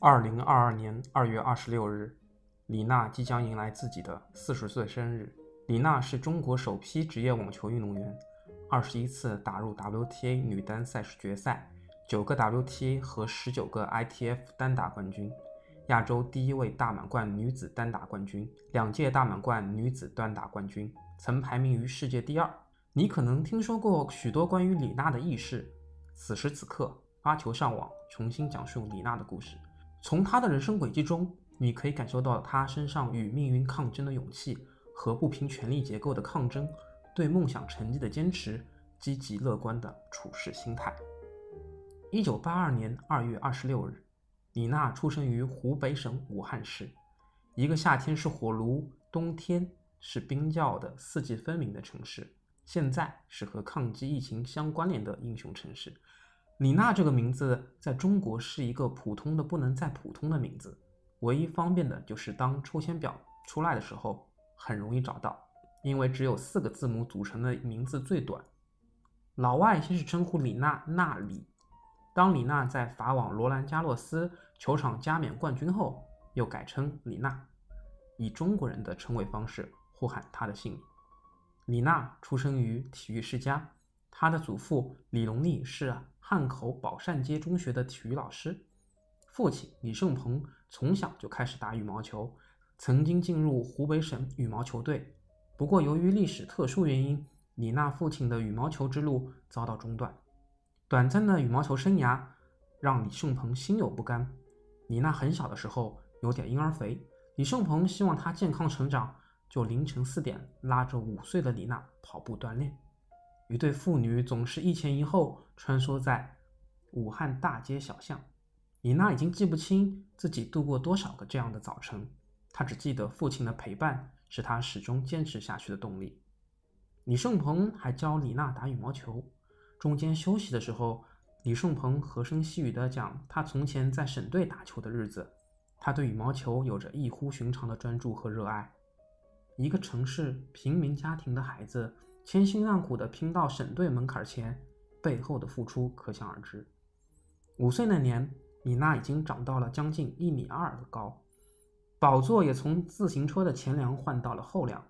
二零二二年二月二十六日，李娜即将迎来自己的四十岁生日。李娜是中国首批职业网球运动员，二十一次打入 WTA 女单赛事决赛，九个 WTA 和十九个 ITF 单打冠军，亚洲第一位大满贯女子单打冠军，两届大满贯女子单打冠军，曾排名于世界第二。你可能听说过许多关于李娜的轶事，此时此刻，发球上网，重新讲述李娜的故事。从他的人生轨迹中，你可以感受到他身上与命运抗争的勇气和不平权力结构的抗争，对梦想成绩的坚持，积极乐观的处事心态。一九八二年二月二十六日，李娜出生于湖北省武汉市，一个夏天是火炉，冬天是冰窖的四季分明的城市。现在是和抗击疫情相关联的英雄城市。李娜这个名字在中国是一个普通的不能再普通的名字，唯一方便的就是当抽签表出来的时候很容易找到，因为只有四个字母组成的名字最短。老外先是称呼李娜娜里，当李娜在法网罗兰加洛斯球场加冕冠军后，又改称李娜，以中国人的称谓方式呼喊她的姓名。李娜出生于体育世家，她的祖父李隆利是汉口宝善街中学的体育老师，父亲李胜鹏从小就开始打羽毛球，曾经进入湖北省羽毛球队。不过，由于历史特殊原因，李娜父亲的羽毛球之路遭到中断。短暂的羽毛球生涯让李胜鹏心有不甘。李娜很小的时候有点婴儿肥，李胜鹏希望她健康成长。就凌晨四点拉着五岁的李娜跑步锻炼，一对父女总是一前一后穿梭在武汉大街小巷。李娜已经记不清自己度过多少个这样的早晨，她只记得父亲的陪伴是她始终坚持下去的动力。李胜鹏还教李娜打羽毛球，中间休息的时候，李胜鹏和声细语地讲他从前在省队打球的日子。他对羽毛球有着异乎寻常的专注和热爱。一个城市平民家庭的孩子，千辛万苦地拼到省队门槛前，背后的付出可想而知。五岁那年，李娜已经长到了将近一米二的高，宝座也从自行车的前梁换到了后梁。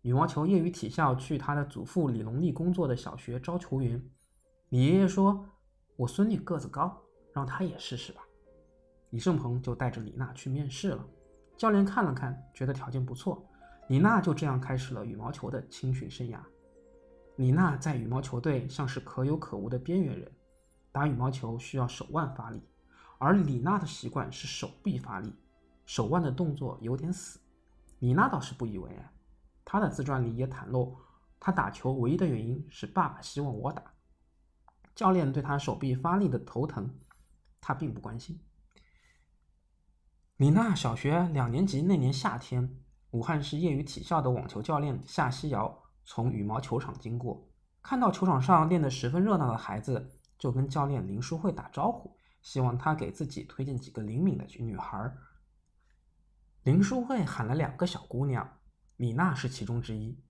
羽毛球业余体校去他的祖父李隆利工作的小学招球员，李爷爷说：“我孙女个子高，让她也试试吧。”李胜鹏就带着李娜去面试了。教练看了看，觉得条件不错。李娜就这样开始了羽毛球的青训生涯。李娜在羽毛球队像是可有可无的边缘人，打羽毛球需要手腕发力，而李娜的习惯是手臂发力，手腕的动作有点死。李娜倒是不以为然，她的自传里也袒露，她打球唯一的原因是爸爸希望我打。教练对她手臂发力的头疼，她并不关心。李娜小学两年级那年夏天。武汉市业余体校的网球教练夏西瑶从羽毛球场经过，看到球场上练得十分热闹的孩子，就跟教练林淑慧打招呼，希望他给自己推荐几个灵敏的女孩。林淑慧喊了两个小姑娘，李娜是其中之一。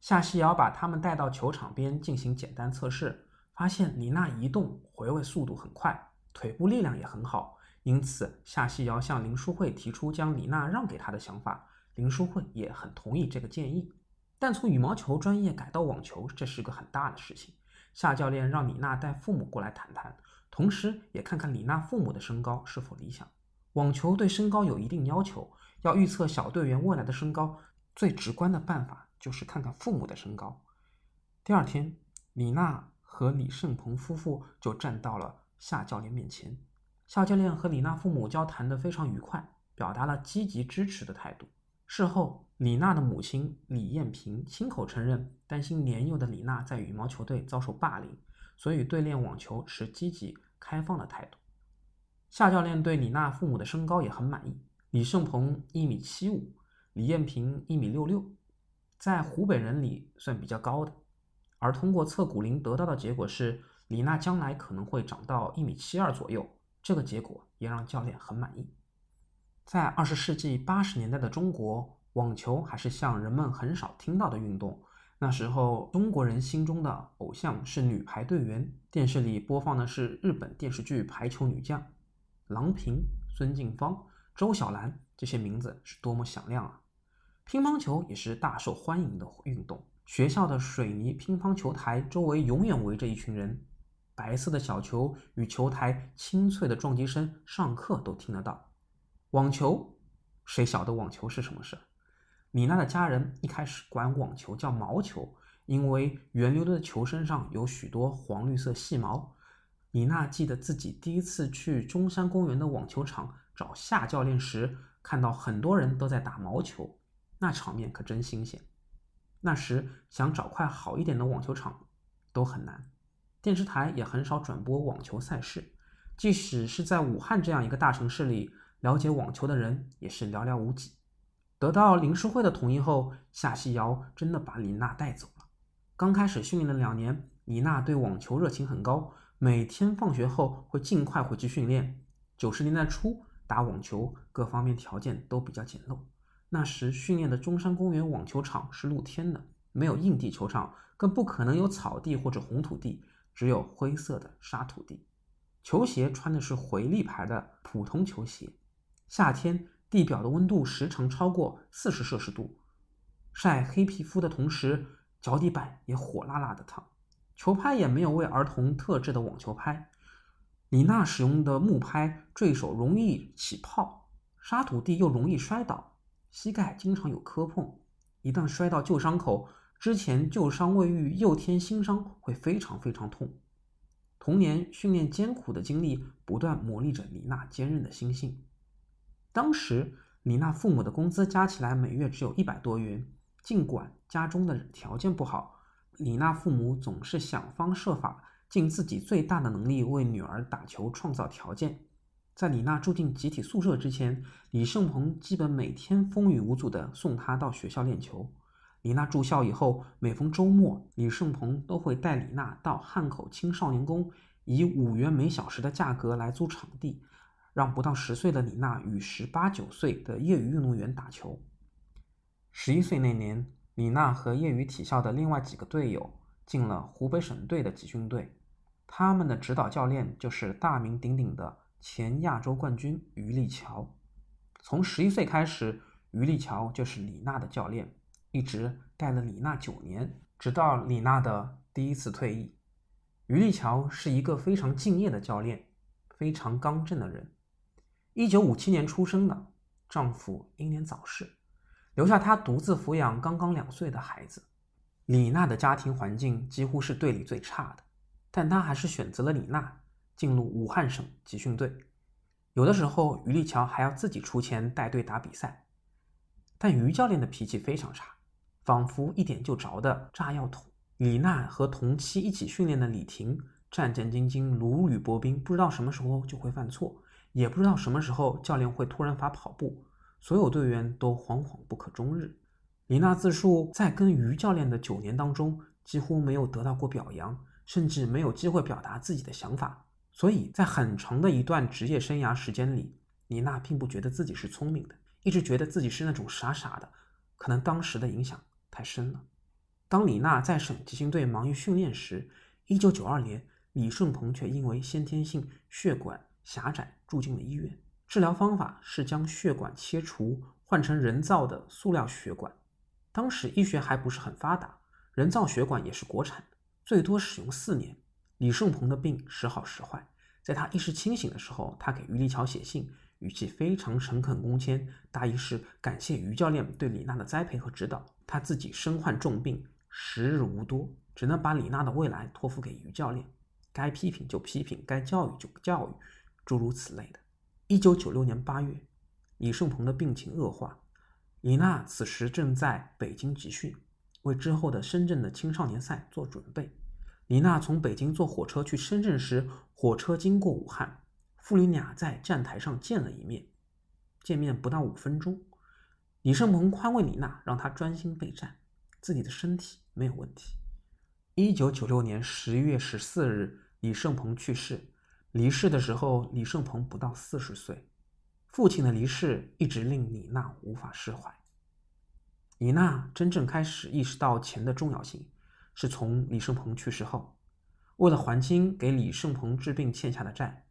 夏西瑶把他们带到球场边进行简单测试，发现李娜移动回位速度很快，腿部力量也很好，因此夏西瑶向林淑慧提出将李娜让给他的想法。林书慧也很同意这个建议，但从羽毛球专业改到网球，这是个很大的事情。夏教练让李娜带父母过来谈谈，同时也看看李娜父母的身高是否理想。网球对身高有一定要求，要预测小队员未来的身高，最直观的办法就是看看父母的身高。第二天，李娜和李胜鹏夫妇就站到了夏教练面前。夏教练和李娜父母交谈得非常愉快，表达了积极支持的态度。事后，李娜的母亲李艳萍亲口承认，担心年幼的李娜在羽毛球队遭受霸凌，所以对练网球持积极开放的态度。夏教练对李娜父母的身高也很满意，李胜鹏一米七五，李艳萍一米六六，在湖北人里算比较高的。而通过测骨龄得到的结果是，李娜将来可能会长到一米七二左右，这个结果也让教练很满意。在二十世纪八十年代的中国，网球还是像人们很少听到的运动。那时候，中国人心中的偶像是女排队员，电视里播放的是日本电视剧《排球女将》，郎平、孙静芳、周小兰这些名字是多么响亮啊！乒乓球也是大受欢迎的运动。学校的水泥乒乓球台周围永远围着一群人，白色的小球与球台清脆的撞击声，上课都听得到。网球，谁晓得网球是什么事？米娜的家人一开始管网球叫毛球，因为圆溜溜的球身上有许多黄绿色细毛。米娜记得自己第一次去中山公园的网球场找夏教练时，看到很多人都在打毛球，那场面可真新鲜。那时想找块好一点的网球场都很难，电视台也很少转播网球赛事，即使是在武汉这样一个大城市里，了解网球的人也是寥寥无几。得到林诗慧的同意后，夏西瑶真的把李娜带走了。刚开始训练的两年，李娜对网球热情很高，每天放学后会尽快回去训练。九十年代初打网球，各方面条件都比较简陋。那时训练的中山公园网球场是露天的，没有硬地球场，更不可能有草地或者红土地，只有灰色的沙土地。球鞋穿的是回力牌的普通球鞋。夏天地表的温度时常超过四十摄氏度，晒黑皮肤的同时，脚底板也火辣辣的烫。球拍也没有为儿童特制的网球拍，李娜使用的木拍坠手容易起泡，沙土地又容易摔倒。膝盖经常有磕碰，一旦摔到旧伤口，之前旧伤未愈又添新伤，会非常非常痛。童年训练艰苦的经历，不断磨砺着李娜坚韧的心性。当时李娜父母的工资加起来每月只有一百多元，尽管家中的条件不好，李娜父母总是想方设法，尽自己最大的能力为女儿打球创造条件。在李娜住进集体宿舍之前，李胜鹏基本每天风雨无阻地送她到学校练球。李娜住校以后，每逢周末，李胜鹏都会带李娜到汉口青少年宫，以五元每小时的价格来租场地，让不到十岁的李娜与十八九岁的业余运动员打球。十一岁那年，李娜和业余体校的另外几个队友进了湖北省队的集训队，他们的指导教练就是大名鼎鼎的。前亚洲冠军于立桥，从十一岁开始，于立桥就是李娜的教练，一直带了李娜九年，直到李娜的第一次退役。于立桥是一个非常敬业的教练，非常刚正的人。一九五七年出生的，丈夫英年早逝，留下她独自抚养刚刚两岁的孩子。李娜的家庭环境几乎是队里最差的，但她还是选择了李娜。进入武汉省集训队，有的时候于立桥还要自己出钱带队打比赛。但于教练的脾气非常差，仿佛一点就着的炸药桶。李娜和同期一起训练的李婷战战兢兢，如履薄冰，不知道什么时候就会犯错，也不知道什么时候教练会突然罚跑步，所有队员都惶惶不可终日。李娜自述，在跟于教练的九年当中，几乎没有得到过表扬，甚至没有机会表达自己的想法。所以在很长的一段职业生涯时间里，李娜并不觉得自己是聪明的，一直觉得自己是那种傻傻的。可能当时的影响太深了。当李娜在省集训队忙于训练时，一九九二年，李顺鹏却因为先天性血管狭窄住进了医院。治疗方法是将血管切除，换成人造的塑料血管。当时医学还不是很发达，人造血管也是国产的，最多使用四年。李胜鹏的病时好时坏，在他意识清醒的时候，他给于立桥写信，语气非常诚恳恭谦，大意是感谢于教练对李娜的栽培和指导。他自己身患重病，时日无多，只能把李娜的未来托付给于教练，该批评就批评，该教育就教育，诸如此类的。一九九六年八月，李胜鹏的病情恶化，李娜此时正在北京集训，为之后的深圳的青少年赛做准备。李娜从北京坐火车去深圳时，火车经过武汉，父女俩在站台上见了一面。见面不到五分钟，李胜鹏宽慰李娜，让她专心备战，自己的身体没有问题。一九九六年十一月十四日，李胜鹏去世。离世的时候，李胜鹏不到四十岁。父亲的离世一直令李娜无法释怀。李娜真正开始意识到钱的重要性。是从李胜鹏去世后，为了还清给李胜鹏治病欠下的债，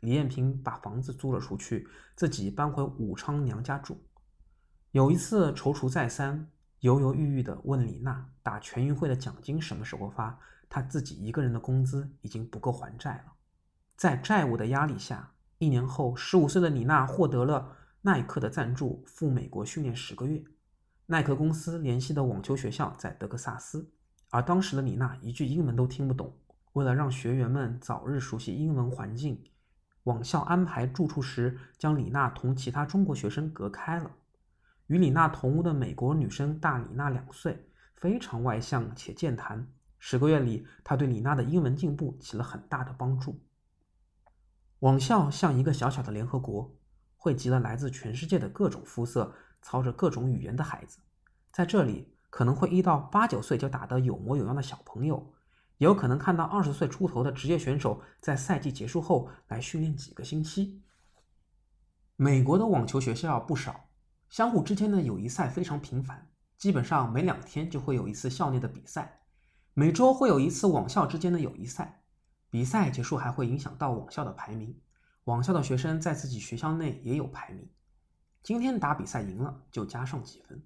李艳萍把房子租了出去，自己搬回武昌娘家住。有一次踌躇再三，犹犹豫豫地问李娜打全运会的奖金什么时候发？她自己一个人的工资已经不够还债了。在债务的压力下，一年后，十五岁的李娜获得了耐克的赞助，赴美国训练十个月。耐克公司联系的网球学校在德克萨斯，而当时的李娜一句英文都听不懂。为了让学员们早日熟悉英文环境，网校安排住处时将李娜同其他中国学生隔开了。与李娜同屋的美国女生大李娜两岁，非常外向且健谈。十个月里，她对李娜的英文进步起了很大的帮助。网校像一个小小的联合国，汇集了来自全世界的各种肤色、操着各种语言的孩子。在这里，可能会遇到八九岁就打得有模有样的小朋友。也有可能看到二十岁出头的职业选手在赛季结束后来训练几个星期。美国的网球学校不少，相互之间的友谊赛非常频繁，基本上每两天就会有一次校内的比赛，每周会有一次网校之间的友谊赛。比赛结束还会影响到网校的排名，网校的学生在自己学校内也有排名。今天打比赛赢了就加上几分，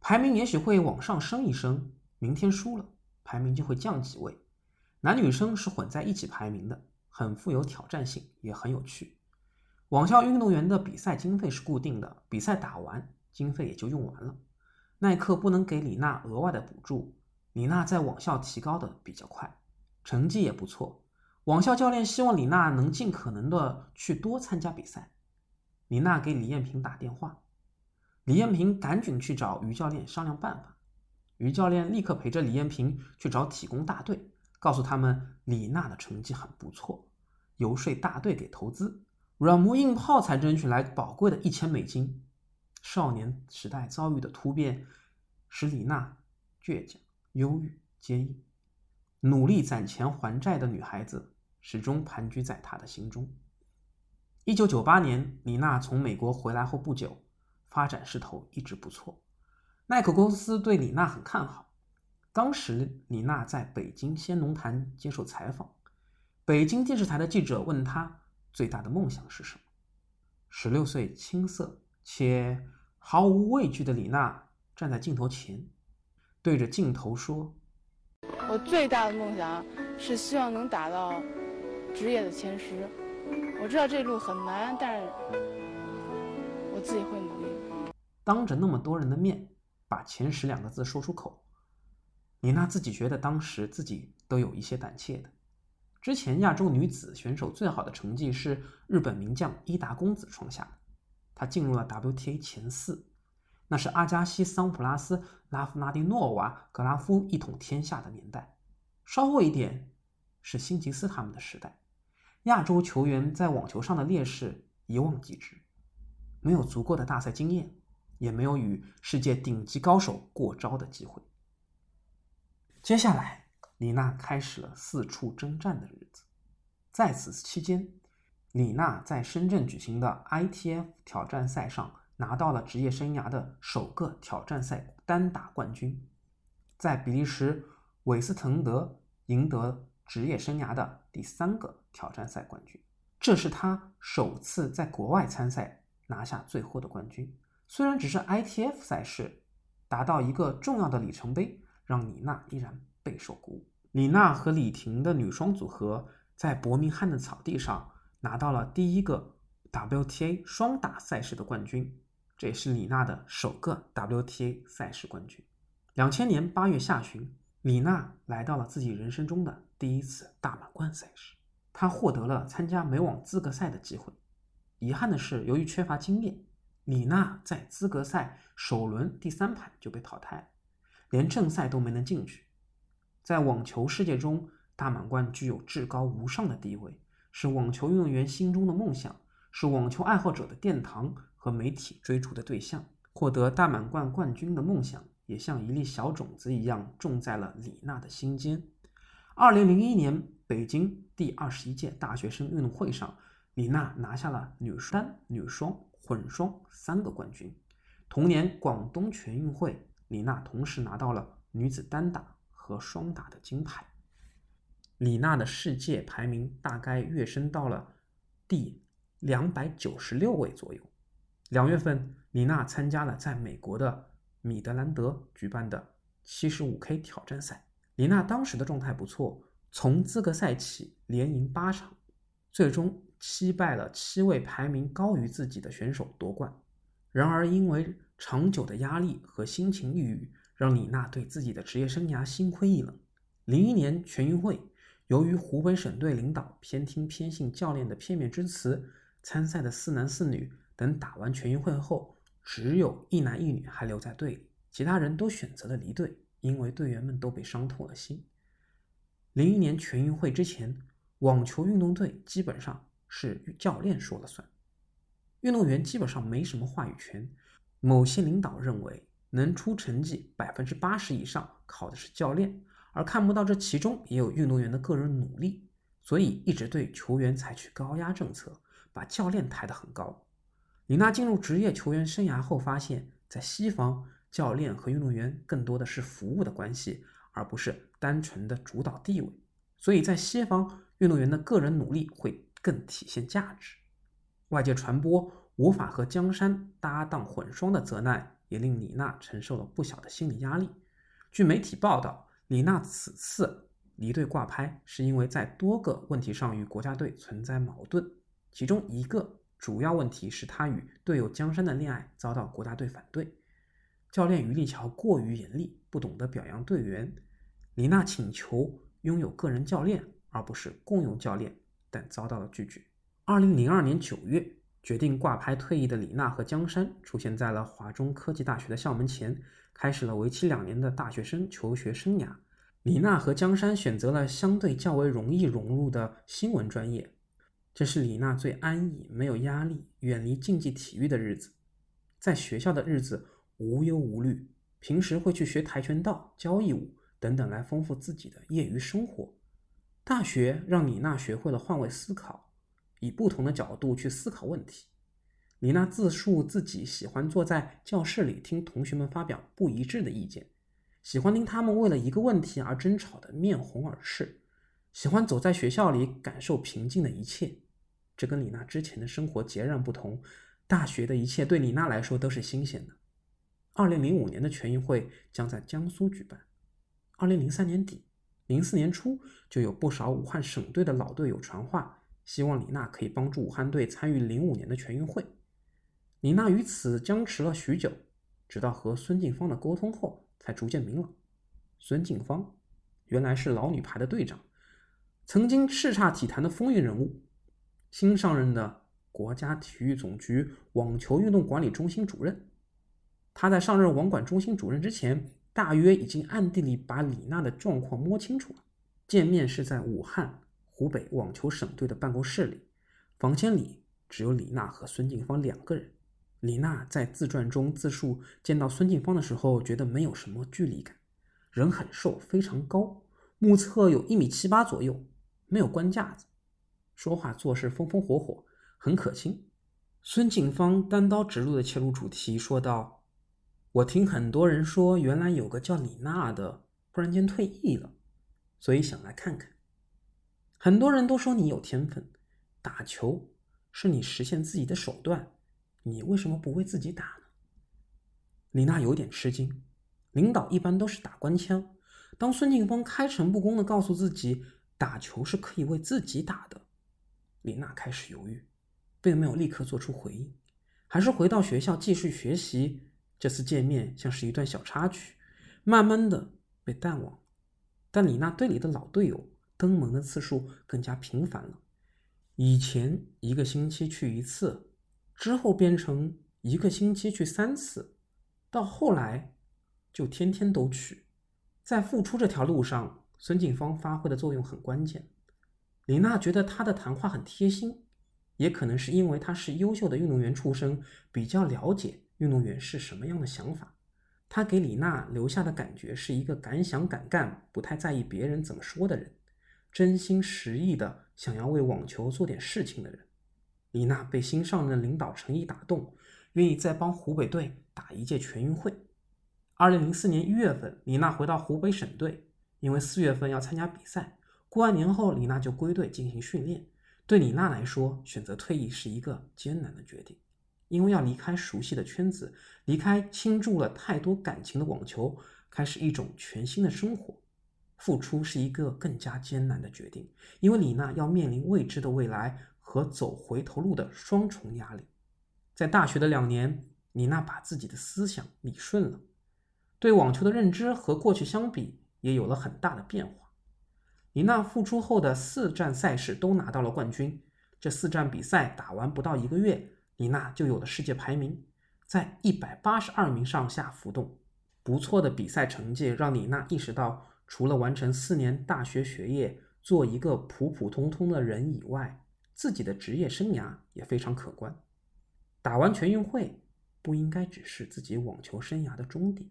排名也许会往上升一升。明天输了。排名就会降几位，男女生是混在一起排名的，很富有挑战性，也很有趣。网校运动员的比赛经费是固定的，比赛打完，经费也就用完了。耐克不能给李娜额外的补助，李娜在网校提高的比较快，成绩也不错。网校教练希望李娜能尽可能的去多参加比赛。李娜给李艳萍打电话，李艳萍赶紧去找于教练商量办法。于教练立刻陪着李艳萍去找体工大队，告诉他们李娜的成绩很不错，游说大队给投资，软磨硬泡才争取来宝贵的一千美金。少年时代遭遇的突变，使李娜倔强、忧郁、坚毅，努力攒钱还债的女孩子始终盘踞在他的心中。一九九八年，李娜从美国回来后不久，发展势头一直不错。耐克公司对李娜很看好。当时李娜在北京先农坛接受采访，北京电视台的记者问她最大的梦想是什么。十六岁青涩且毫无畏惧的李娜站在镜头前，对着镜头说：“我最大的梦想是希望能打到职业的前十。我知道这路很难，但是我自己会努力。”当着那么多人的面。把前十两个字说出口，李娜自己觉得当时自己都有一些胆怯的。之前亚洲女子选手最好的成绩是日本名将伊达公子创下的，她进入了 WTA 前四，那是阿加西·桑普拉斯、拉夫纳蒂诺娃、格拉夫一统天下的年代。稍后一点是辛吉斯他们的时代，亚洲球员在网球上的劣势一望即知，没有足够的大赛经验。也没有与世界顶级高手过招的机会。接下来，李娜开始了四处征战的日子。在此期间，李娜在深圳举行的 ITF 挑战赛上拿到了职业生涯的首个挑战赛单打冠军，在比利时韦斯滕德赢得职业生涯的第三个挑战赛冠军。这是他首次在国外参赛拿下最后的冠军。虽然只是 ITF 赛事，达到一个重要的里程碑，让李娜依然备受鼓舞。李娜和李婷的女双组合在伯明翰的草地上拿到了第一个 WTA 双打赛事的冠军，这也是李娜的首个 WTA 赛事冠军。两千年八月下旬，李娜来到了自己人生中的第一次大满贯赛事，她获得了参加美网资格赛的机会。遗憾的是，由于缺乏经验。李娜在资格赛首轮第三盘就被淘汰，连正赛都没能进去。在网球世界中，大满贯具有至高无上的地位，是网球运动员心中的梦想，是网球爱好者的殿堂和媒体追逐的对象。获得大满贯冠军的梦想，也像一粒小种子一样种在了李娜的心间。二零零一年北京第二十一届大学生运动会上，李娜拿下了女单、女双。混双三个冠军。同年广东全运会，李娜同时拿到了女子单打和双打的金牌。李娜的世界排名大概跃升到了第两百九十六位左右。两月份，李娜参加了在美国的米德兰德举办的七十五 K 挑战赛。李娜当时的状态不错，从资格赛起连赢八场，最终击败了七位排名高于自己的选手夺冠。然而，因为长久的压力和心情抑郁，让李娜对自己的职业生涯心灰意冷。零一年全运会，由于湖北省队领导偏听偏信教练的片面之词，参赛的四男四女。等打完全运会后，只有一男一女还留在队里，其他人都选择了离队，因为队员们都被伤透了心。零一年全运会之前，网球运动队基本上是教练说了算，运动员基本上没什么话语权。某些领导认为，能出成绩百分之八十以上靠的是教练，而看不到这其中也有运动员的个人努力，所以一直对球员采取高压政策，把教练抬得很高。李娜进入职业球员生涯后，发现，在西方，教练和运动员更多的是服务的关系，而不是单纯的主导地位。所以在西方，运动员的个人努力会更体现价值。外界传播无法和江山搭档混双的责难，也令李娜承受了不小的心理压力。据媒体报道，李娜此次离队挂拍，是因为在多个问题上与国家队存在矛盾，其中一个。主要问题是他与队友江山的恋爱遭到国家队反对，教练于立桥过于严厉，不懂得表扬队员。李娜请求拥有个人教练，而不是共用教练，但遭到了拒绝。二零零二年九月，决定挂牌退役的李娜和江山出现在了华中科技大学的校门前，开始了为期两年的大学生求学生涯。李娜和江山选择了相对较为容易融入的新闻专业。这是李娜最安逸、没有压力、远离竞技体育的日子。在学校的日子无忧无虑，平时会去学跆拳道、交谊舞等等来丰富自己的业余生活。大学让李娜学会了换位思考，以不同的角度去思考问题。李娜自述自己喜欢坐在教室里听同学们发表不一致的意见，喜欢听他们为了一个问题而争吵的面红耳赤。喜欢走在学校里，感受平静的一切。这跟李娜之前的生活截然不同。大学的一切对李娜来说都是新鲜的。二零零五年的全运会将在江苏举办。二零零三年底、零四年初，就有不少武汉省队的老队友传话，希望李娜可以帮助武汉队参与零五年的全运会。李娜于此僵持了许久，直到和孙静芳的沟通后，才逐渐明朗。孙静芳原来是老女排的队长。曾经叱咤体坛的风云人物，新上任的国家体育总局网球运动管理中心主任。他在上任网管中心主任之前，大约已经暗地里把李娜的状况摸清楚了。见面是在武汉湖北网球省队的办公室里，房间里只有李娜和孙静芳两个人。李娜在自传中自述，见到孙静芳的时候，觉得没有什么距离感，人很瘦，非常高，目测有一米七八左右。没有官架子，说话做事风风火火，很可亲。孙静芳单刀直入的切入主题，说道：“我听很多人说，原来有个叫李娜的，忽然间退役了，所以想来看看。很多人都说你有天分，打球是你实现自己的手段，你为什么不为自己打呢？”李娜有点吃惊。领导一般都是打官腔，当孙静芳开诚布公的告诉自己。打球是可以为自己打的，李娜开始犹豫，并没有立刻做出回应，还是回到学校继续学习。这次见面像是一段小插曲，慢慢的被淡忘。但李娜队里的老队友登门的次数更加频繁了，以前一个星期去一次，之后变成一个星期去三次，到后来就天天都去。在复出这条路上。孙静芳发挥的作用很关键，李娜觉得他的谈话很贴心，也可能是因为他是优秀的运动员出身，比较了解运动员是什么样的想法。他给李娜留下的感觉是一个敢想敢干、不太在意别人怎么说的人，真心实意的想要为网球做点事情的人。李娜被新上任领导诚意打动，愿意再帮湖北队打一届全运会。二零零四年一月份，李娜回到湖北省队。因为四月份要参加比赛，过完年后，李娜就归队进行训练。对李娜来说，选择退役是一个艰难的决定，因为要离开熟悉的圈子，离开倾注了太多感情的网球，开始一种全新的生活。付出是一个更加艰难的决定，因为李娜要面临未知的未来和走回头路的双重压力。在大学的两年，李娜把自己的思想理顺了，对网球的认知和过去相比也有了很大的变化。李娜复出后的四站赛事都拿到了冠军，这四站比赛打完不到一个月，李娜就有了世界排名，在一百八十二名上下浮动。不错的比赛成绩让李娜意识到。除了完成四年大学学业，做一个普普通通的人以外，自己的职业生涯也非常可观。打完全运会不应该只是自己网球生涯的终点。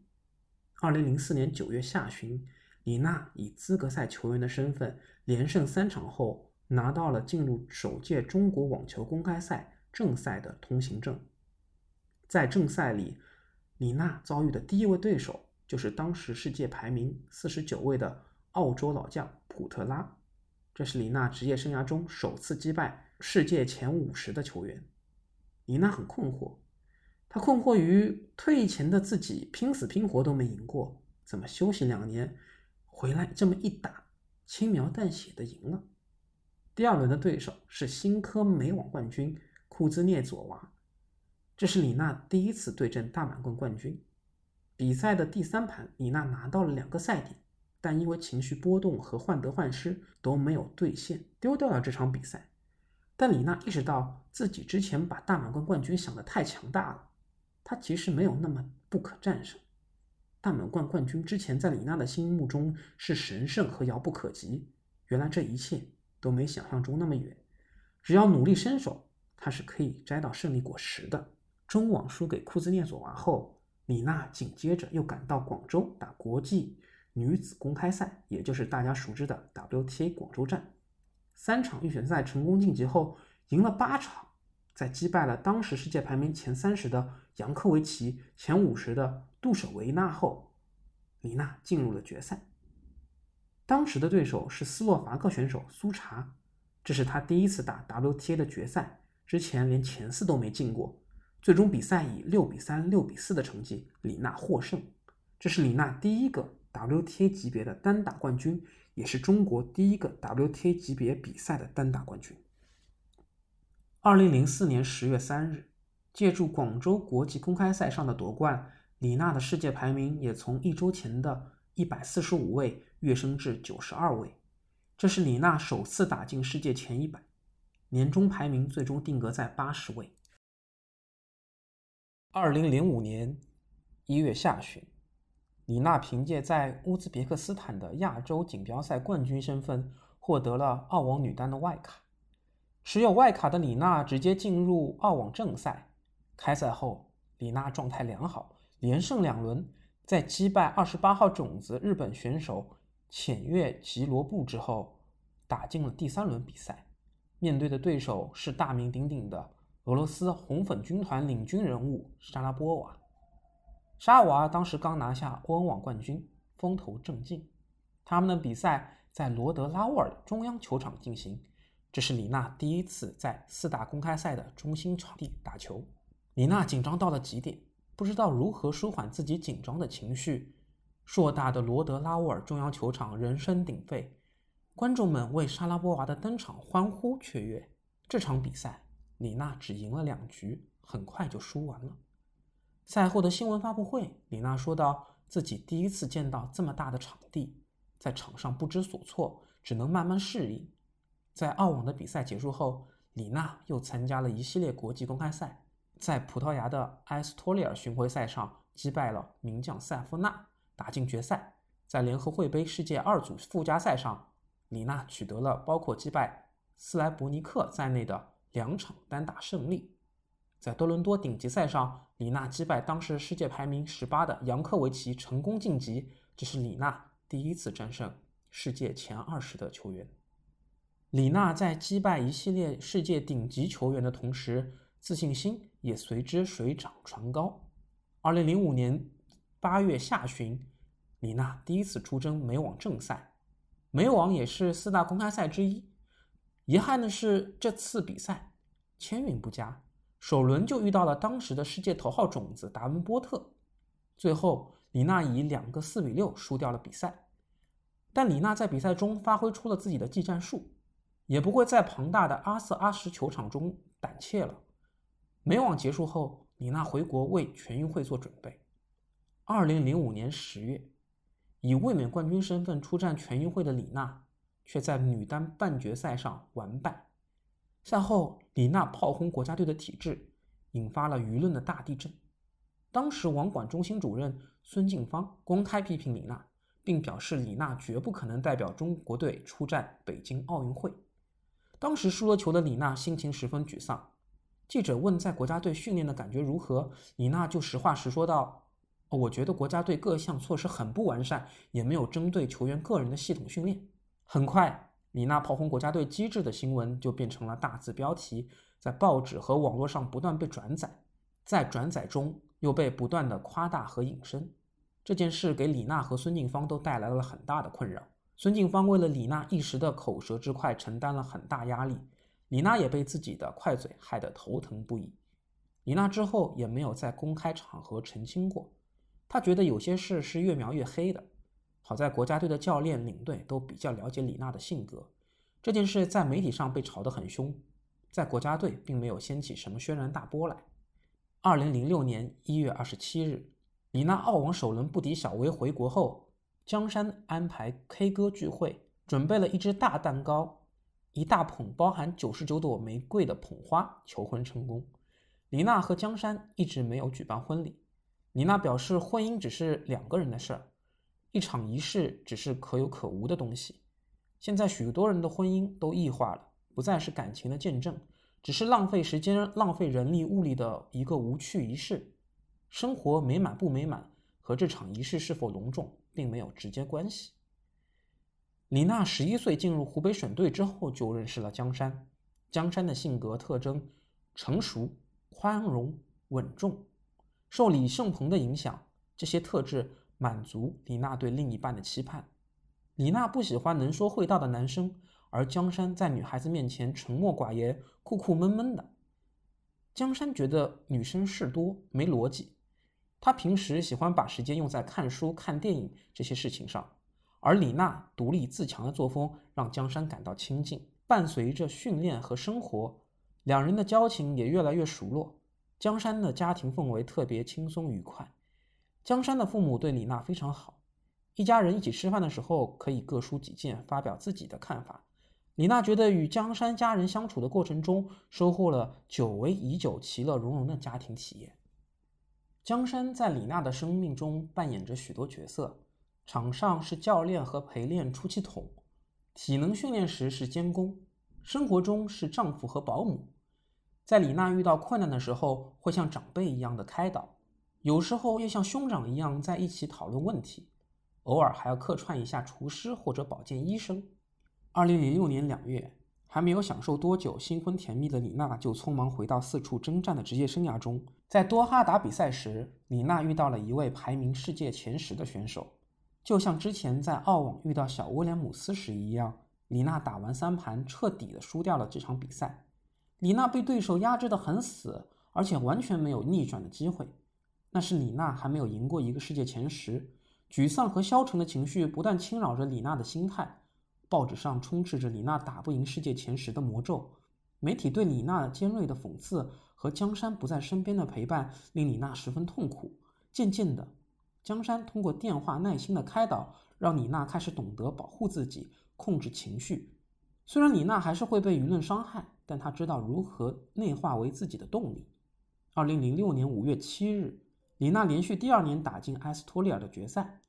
二零零四年九月下旬，李娜以资格赛球员的身份连胜三场后，拿到了进入首届中国网球公开赛正赛的通行证。在正赛里，李娜遭遇的第一位对手。就是当时世界排名四十九位的澳洲老将普特拉，这是李娜职业生涯中首次击败世界前五十的球员。李娜很困惑，她困惑于退役前的自己拼死拼活都没赢过，怎么休息两年回来这么一打，轻描淡写的赢了？第二轮的对手是新科美网冠军库兹涅佐娃，这是李娜第一次对阵大满贯冠军。比赛的第三盘，李娜拿到了两个赛点，但因为情绪波动和患得患失都没有兑现，丢掉了这场比赛。但李娜意识到自己之前把大满贯冠军想得太强大了，她其实没有那么不可战胜。大满贯冠军之前在李娜的心目中是神圣和遥不可及，原来这一切都没想象中那么远，只要努力伸手，她是可以摘到胜利果实的。中网输给库兹涅佐娃后。李娜紧接着又赶到广州打国际女子公开赛，也就是大家熟知的 WTA 广州站。三场预选赛成功晋级后，赢了八场，在击败了当时世界排名前三十的杨科维奇、前五十的杜舍维纳后，李娜进入了决赛。当时的对手是斯洛伐克选手苏查，这是他第一次打 WTA 的决赛，之前连前四都没进过。最终比赛以六比三、六比四的成绩，李娜获胜。这是李娜第一个 WTA 级别的单打冠军，也是中国第一个 WTA 级别比赛的单打冠军。二零零四年十月三日，借助广州国际公开赛上的夺冠，李娜的世界排名也从一周前的一百四十五位跃升至九十二位。这是李娜首次打进世界前一百，年终排名最终定格在八十位。二零零五年一月下旬，李娜凭借在乌兹别克斯坦的亚洲锦标赛冠军身份，获得了澳网女单的外卡。持有外卡的李娜直接进入澳网正赛。开赛后，李娜状态良好，连胜两轮，在击败二十八号种子日本选手浅月吉罗布之后，打进了第三轮比赛。面对的对手是大名鼎鼎的。俄罗斯红粉军团领军人物莎拉波娃，莎娃当时刚拿下欧文网冠军，风头正劲。他们的比赛在罗德拉沃尔中央球场进行，这是李娜第一次在四大公开赛的中心场地打球。李娜紧张到了极点，不知道如何舒缓自己紧张的情绪。硕大的罗德拉沃尔中央球场人声鼎沸，观众们为莎拉波娃的登场欢呼雀跃。这场比赛。李娜只赢了两局，很快就输完了。赛后的新闻发布会，李娜说到自己第一次见到这么大的场地，在场上不知所措，只能慢慢适应。在澳网的比赛结束后，李娜又参加了一系列国际公开赛，在葡萄牙的埃斯托利尔巡回赛上击败了名将塞夫纳，打进决赛。在联合会杯世界二组附加赛上，李娜取得了包括击败斯莱伯尼克在内的。两场单打胜利，在多伦多顶级赛上，李娜击败当时世界排名十八的扬科维奇，成功晋级。这是李娜第一次战胜世界前二十的球员。李娜在击败一系列世界顶级球员的同时，自信心也随之水涨船高。二零零五年八月下旬，李娜第一次出征美网正赛，美网也是四大公开赛之一。遗憾的是，这次比赛签运不佳，首轮就遇到了当时的世界头号种子达文波特。最后，李娜以两个四比六输掉了比赛。但李娜在比赛中发挥出了自己的技战术，也不会在庞大的阿瑟阿什球场中胆怯了。美网结束后，李娜回国为全运会做准备。二零零五年十月，以卫冕冠军身份出战全运会的李娜。却在女单半决赛上完败。赛后，李娜炮轰国家队的体制，引发了舆论的大地震。当时，网管中心主任孙静芳公开批评李娜，并表示李娜绝不可能代表中国队出战北京奥运会。当时输了球的李娜心情十分沮丧。记者问在国家队训练的感觉如何，李娜就实话实说道：“我觉得国家队各项措施很不完善，也没有针对球员个人的系统训练。”很快，李娜炮轰国家队机制的新闻就变成了大字标题，在报纸和网络上不断被转载，在转载中又被不断的夸大和引申。这件事给李娜和孙静芳都带来了很大的困扰。孙静芳为了李娜一时的口舌之快承担了很大压力，李娜也被自己的快嘴害得头疼不已。李娜之后也没有在公开场合澄清过，她觉得有些事是越描越黑的。好在国家队的教练、领队都比较了解李娜的性格，这件事在媒体上被炒得很凶，在国家队并没有掀起什么轩然大波来。二零零六年一月二十七日，李娜澳网首轮不敌小威回国后，江山安排 K 歌聚会，准备了一只大蛋糕，一大捧包含九十九朵玫瑰的捧花，求婚成功。李娜和江山一直没有举办婚礼，李娜表示婚姻只是两个人的事儿。一场仪式只是可有可无的东西。现在许多人的婚姻都异化了，不再是感情的见证，只是浪费时间、浪费人力物力的一个无趣仪式。生活美满不美满和这场仪式是否隆重并没有直接关系。李娜十一岁进入湖北省队之后就认识了江山。江山的性格特征成熟、宽容、稳重，受李胜鹏的影响，这些特质。满足李娜对另一半的期盼。李娜不喜欢能说会道的男生，而江山在女孩子面前沉默寡言、酷酷闷闷的。江山觉得女生事多没逻辑，他平时喜欢把时间用在看书、看电影这些事情上。而李娜独立自强的作风让江山感到亲近。伴随着训练和生活，两人的交情也越来越熟络。江山的家庭氛围特别轻松愉快。江山的父母对李娜非常好，一家人一起吃饭的时候可以各抒己见，发表自己的看法。李娜觉得与江山家人相处的过程中，收获了久违已久、其乐融融的家庭体验。江山在李娜的生命中扮演着许多角色：场上是教练和陪练出气筒，体能训练时是监工，生活中是丈夫和保姆。在李娜遇到困难的时候，会像长辈一样的开导。有时候又像兄长一样在一起讨论问题，偶尔还要客串一下厨师或者保健医生。二零零六年两月，还没有享受多久新婚甜蜜的李娜就匆忙回到四处征战的职业生涯中。在多哈打比赛时，李娜遇到了一位排名世界前十的选手，就像之前在澳网遇到小威廉姆斯时一样，李娜打完三盘彻底的输掉了这场比赛。李娜被对手压制得很死，而且完全没有逆转的机会。那是李娜还没有赢过一个世界前十，沮丧和消沉的情绪不断侵扰着李娜的心态。报纸上充斥着李娜打不赢世界前十的魔咒，媒体对李娜尖锐的讽刺和江山不在身边的陪伴，令李娜十分痛苦。渐渐的，江山通过电话耐心的开导，让李娜开始懂得保护自己，控制情绪。虽然李娜还是会被舆论伤害，但她知道如何内化为自己的动力。二零零六年五月七日。李娜连续第二年打进埃斯托利尔的决赛，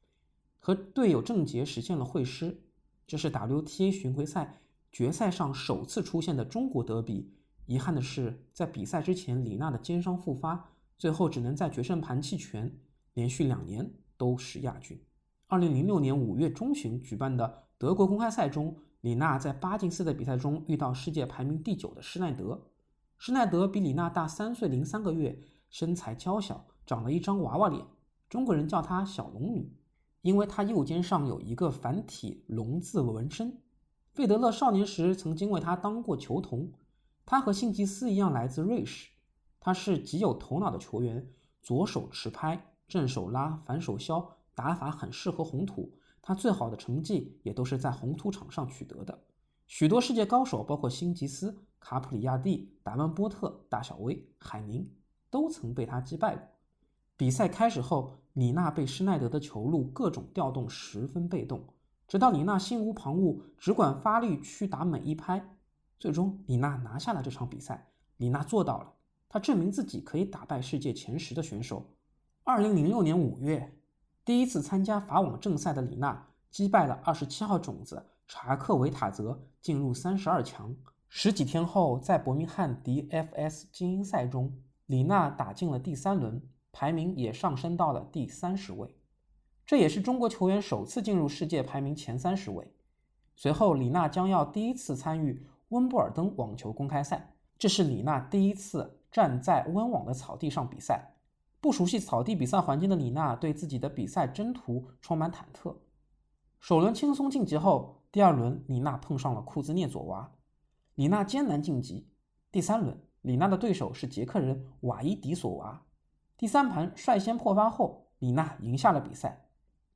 和队友郑洁实现了会师。这是 WTA 巡回赛决赛上首次出现的中国德比。遗憾的是，在比赛之前，李娜的肩伤复发，最后只能在决胜盘弃权，连续两年都是亚军。二零零六年五月中旬举办的德国公开赛中，李娜在八进四的比赛中遇到世界排名第九的施耐德。施耐德比李娜大三岁零三个月，身材娇小。长了一张娃娃脸，中国人叫她小龙女，因为她右肩上有一个繁体龙字纹身。费德勒少年时曾经为他当过球童。他和辛吉斯一样来自瑞士，他是极有头脑的球员，左手持拍，正手拉，反手削，打法很适合红土。他最好的成绩也都是在红土场上取得的。许多世界高手，包括辛吉斯、卡普里亚蒂、达文波特、大小威、海宁，都曾被他击败过。比赛开始后，李娜被施耐德的球路各种调动，十分被动。直到李娜心无旁骛，只管发力去打每一拍，最终李娜拿下了这场比赛。李娜做到了，她证明自己可以打败世界前十的选手。二零零六年五月，第一次参加法网正赛的李娜击败了二十七号种子查克维塔泽，进入三十二强。十几天后，在伯明翰 DFS 精英赛中，李娜打进了第三轮，排名也上升到了第三十位。这也是中国球员首次进入世界排名前三十位。随后，李娜将要第一次参与温布尔登网球公开赛，这是李娜第一次站在温网的草地上比赛。不熟悉草地比赛环境的李娜对自己的比赛征途充满忐忑。首轮轻松晋级后，第二轮李娜碰上了库兹涅佐娃，李娜艰难晋级。第三轮，李娜的对手是捷克人瓦伊迪索娃。第三盘率先破发后，李娜赢下了比赛。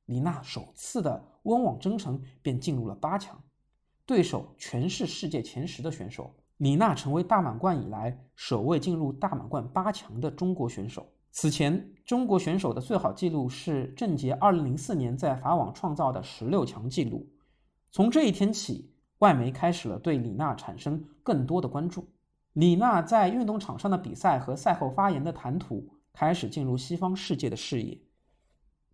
李娜首次的温网征程便进入了八强，对手全是世界前十的选手。李娜成为大满贯以来首位进入大满贯八强的中国选手。此前，中国选手的最好记录是郑洁2004年在法网创造的十六强纪录。从这一天起，外媒开始了对李娜产生更多的关注。李娜在运动场上的比赛和赛后发言的谈吐开始进入西方世界的视野。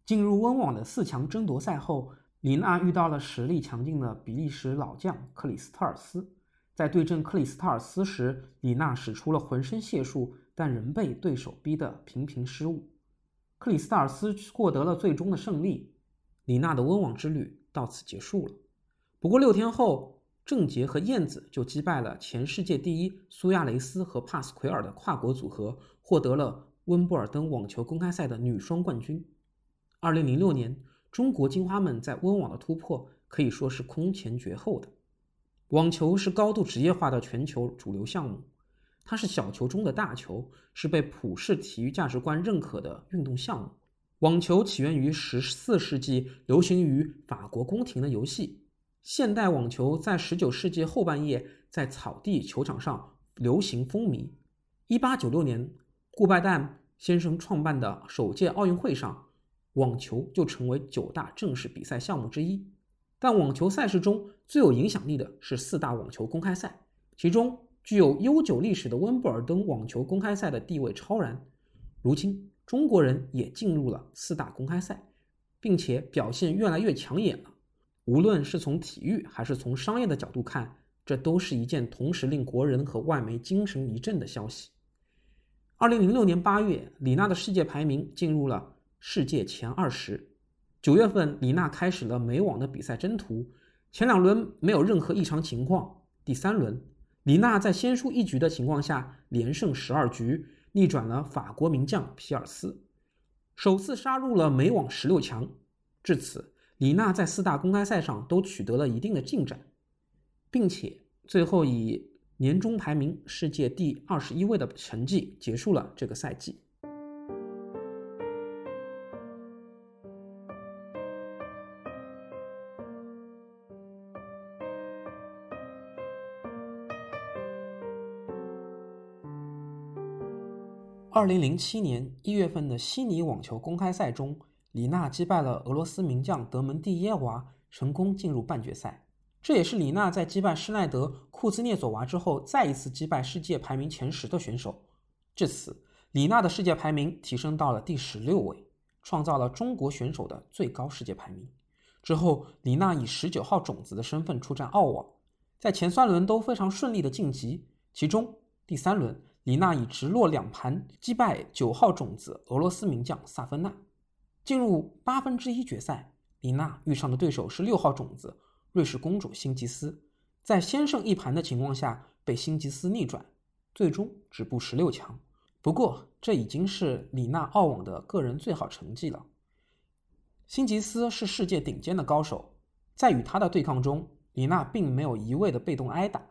进入温网的四强争夺赛后，李娜遇到了实力强劲的比利时老将克里斯特尔斯。在对阵克里斯特尔斯时，李娜使出了浑身解数，但仍被对手逼得频频失误。克里斯塔尔斯获得了最终的胜利，李娜的温网之旅到此结束了。不过六天后，郑洁和燕子就击败了前世界第一苏亚雷斯和帕斯奎尔的跨国组合，获得了温布尔登网球公开赛的女双冠军。二零零六年，中国金花们在温网的突破可以说是空前绝后的。网球是高度职业化的全球主流项目，它是小球中的大球，是被普世体育价值观认可的运动项目。网球起源于十四世纪，流行于法国宫廷的游戏。现代网球在十九世纪后半叶在草地球场上流行风靡。一八九六年，顾拜旦先生创办的首届奥运会上。网球就成为九大正式比赛项目之一，但网球赛事中最有影响力的是四大网球公开赛，其中具有悠久历史的温布尔登网球公开赛的地位超然。如今，中国人也进入了四大公开赛，并且表现越来越抢眼了。无论是从体育还是从商业的角度看，这都是一件同时令国人和外媒精神一振的消息。二零零六年八月，李娜的世界排名进入了。世界前二十，九月份，李娜开始了美网的比赛征途。前两轮没有任何异常情况。第三轮，李娜在先输一局的情况下，连胜十二局，逆转了法国名将皮尔斯，首次杀入了美网十六强。至此，李娜在四大公开赛上都取得了一定的进展，并且最后以年终排名世界第二十一位的成绩结束了这个赛季。二零零七年一月份的悉尼网球公开赛中，李娜击败了俄罗斯名将德门蒂耶娃，成功进入半决赛。这也是李娜在击败施耐德、库兹涅佐娃之后，再一次击败世界排名前十的选手。至此，李娜的世界排名提升到了第十六位，创造了中国选手的最高世界排名。之后，李娜以十九号种子的身份出战澳网，在前三轮都非常顺利的晋级，其中第三轮。李娜以直落两盘击败九号种子俄罗斯名将萨芬娜，进入八分之一决赛。李娜遇上的对手是六号种子瑞士公主辛吉斯，在先胜一盘的情况下被辛吉斯逆转，最终止步十六强。不过，这已经是李娜澳网的个人最好成绩了。辛吉斯是世界顶尖的高手，在与他的对抗中，李娜并没有一味的被动挨打，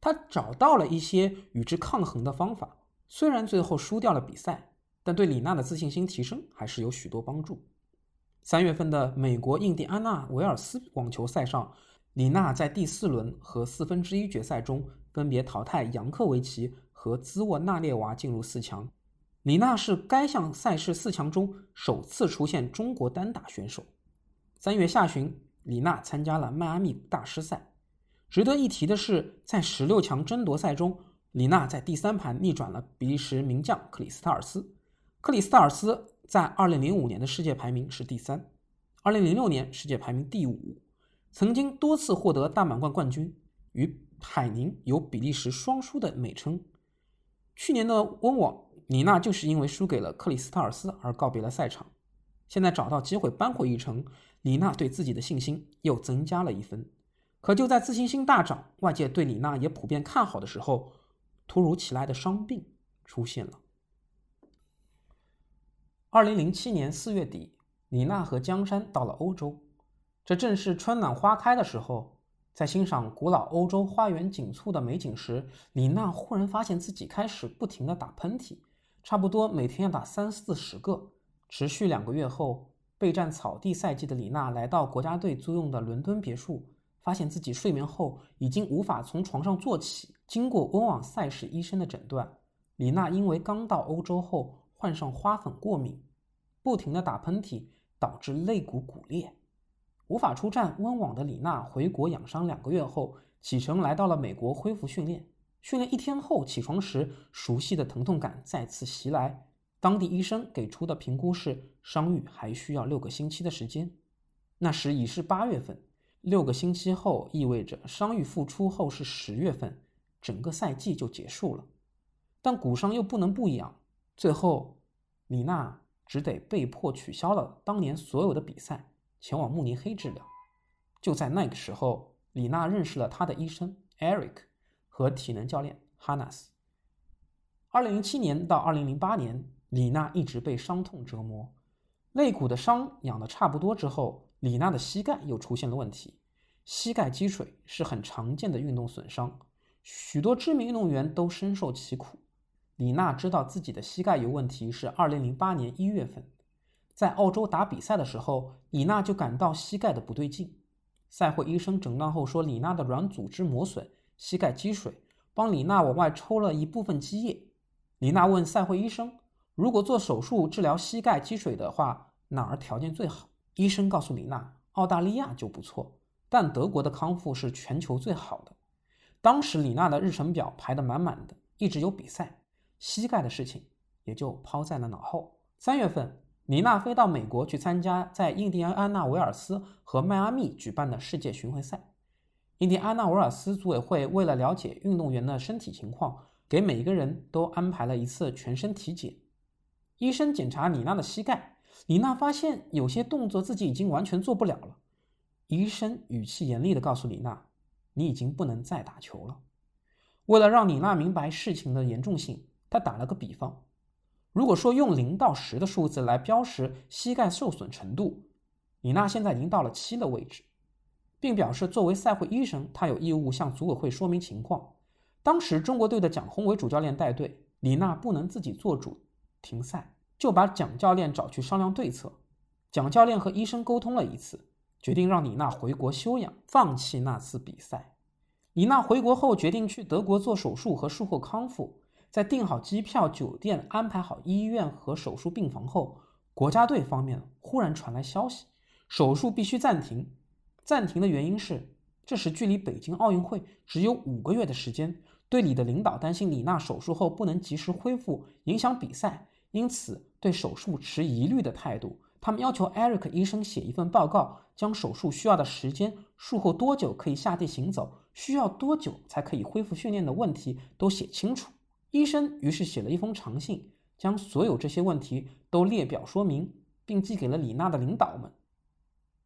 她找到了一些与之抗衡的方法。虽然最后输掉了比赛，但对李娜的自信心提升还是有许多帮助。三月份的美国印第安纳维尔斯网球赛上，李娜在第四轮和四分之一决赛中分别淘汰扬科维奇和兹沃纳列娃，进入四强。李娜是该项赛事四强中首次出现中国单打选手。三月下旬，李娜参加了迈阿密大师赛。值得一提的是，在十六强争夺赛中，李娜在第三盘逆转了比利时名将克里斯塔尔斯。克里斯塔尔斯在2005年的世界排名是第三，2006年世界排名第五，曾经多次获得大满贯冠军，与海宁有比利时双输的美称。去年的温网。李娜就是因为输给了克里斯塔尔斯而告别了赛场，现在找到机会扳回一城，李娜对自己的信心又增加了一分。可就在自信心大涨，外界对李娜也普遍看好的时候，突如其来的伤病出现了。二零零七年四月底，李娜和江山到了欧洲，这正是春暖花开的时候。在欣赏古老欧洲花园锦簇的美景时，李娜忽然发现自己开始不停地打喷嚏。差不多每天要打三四十个，持续两个月后，备战草地赛季的李娜来到国家队租用的伦敦别墅，发现自己睡眠后已经无法从床上坐起。经过温网赛事医生的诊断，李娜因为刚到欧洲后患上花粉过敏，不停的打喷嚏导致肋骨骨裂，无法出战温网的李娜回国养伤两个月后，启程来到了美国恢复训练。训练一天后起床时，熟悉的疼痛感再次袭来。当地医生给出的评估是伤愈还需要六个星期的时间。那时已是八月份，六个星期后意味着伤愈复出后是十月份，整个赛季就结束了。但骨伤又不能不养，最后李娜只得被迫取消了当年所有的比赛，前往慕尼黑治疗。就在那个时候，李娜认识了她的医生 Eric。和体能教练哈纳斯。二零零七年到二零零八年，李娜一直被伤痛折磨，肋骨的伤养的差不多之后，李娜的膝盖又出现了问题。膝盖积水是很常见的运动损伤，许多知名运动员都深受其苦。李娜知道自己的膝盖有问题是二零零八年一月份，在澳洲打比赛的时候，李娜就感到膝盖的不对劲。赛会医生诊断后说，李娜的软组织磨损。膝盖积水，帮李娜往外抽了一部分积液。李娜问赛会医生：“如果做手术治疗膝盖积水的话，哪儿条件最好？”医生告诉李娜：“澳大利亚就不错，但德国的康复是全球最好的。”当时李娜的日程表排得满满的，一直有比赛，膝盖的事情也就抛在了脑后。三月份，李娜飞到美国去参加在印第安纳维尔斯和迈阿密举办的世界巡回赛。印第安纳维尔斯组委会为了了解运动员的身体情况，给每一个人都安排了一次全身体检。医生检查李娜的膝盖，李娜发现有些动作自己已经完全做不了了。医生语气严厉地告诉李娜：“你已经不能再打球了。”为了让李娜明白事情的严重性，他打了个比方：如果说用零到十的数字来标识膝盖受损程度，李娜现在已经到了七的位置。并表示，作为赛会医生，他有义务向组委会说明情况。当时中国队的蒋宏伟主教练带队，李娜不能自己做主停赛，就把蒋教练找去商量对策。蒋教练和医生沟通了一次，决定让李娜回国休养，放弃那次比赛。李娜回国后，决定去德国做手术和术后康复。在订好机票、酒店、安排好医院和手术病房后，国家队方面忽然传来消息，手术必须暂停。暂停的原因是，这时距离北京奥运会只有五个月的时间。队里的领导担心李娜手术后不能及时恢复，影响比赛，因此对手术持疑虑的态度。他们要求艾瑞克医生写一份报告，将手术需要的时间、术后多久可以下地行走、需要多久才可以恢复训练的问题都写清楚。医生于是写了一封长信，将所有这些问题都列表说明，并寄给了李娜的领导们。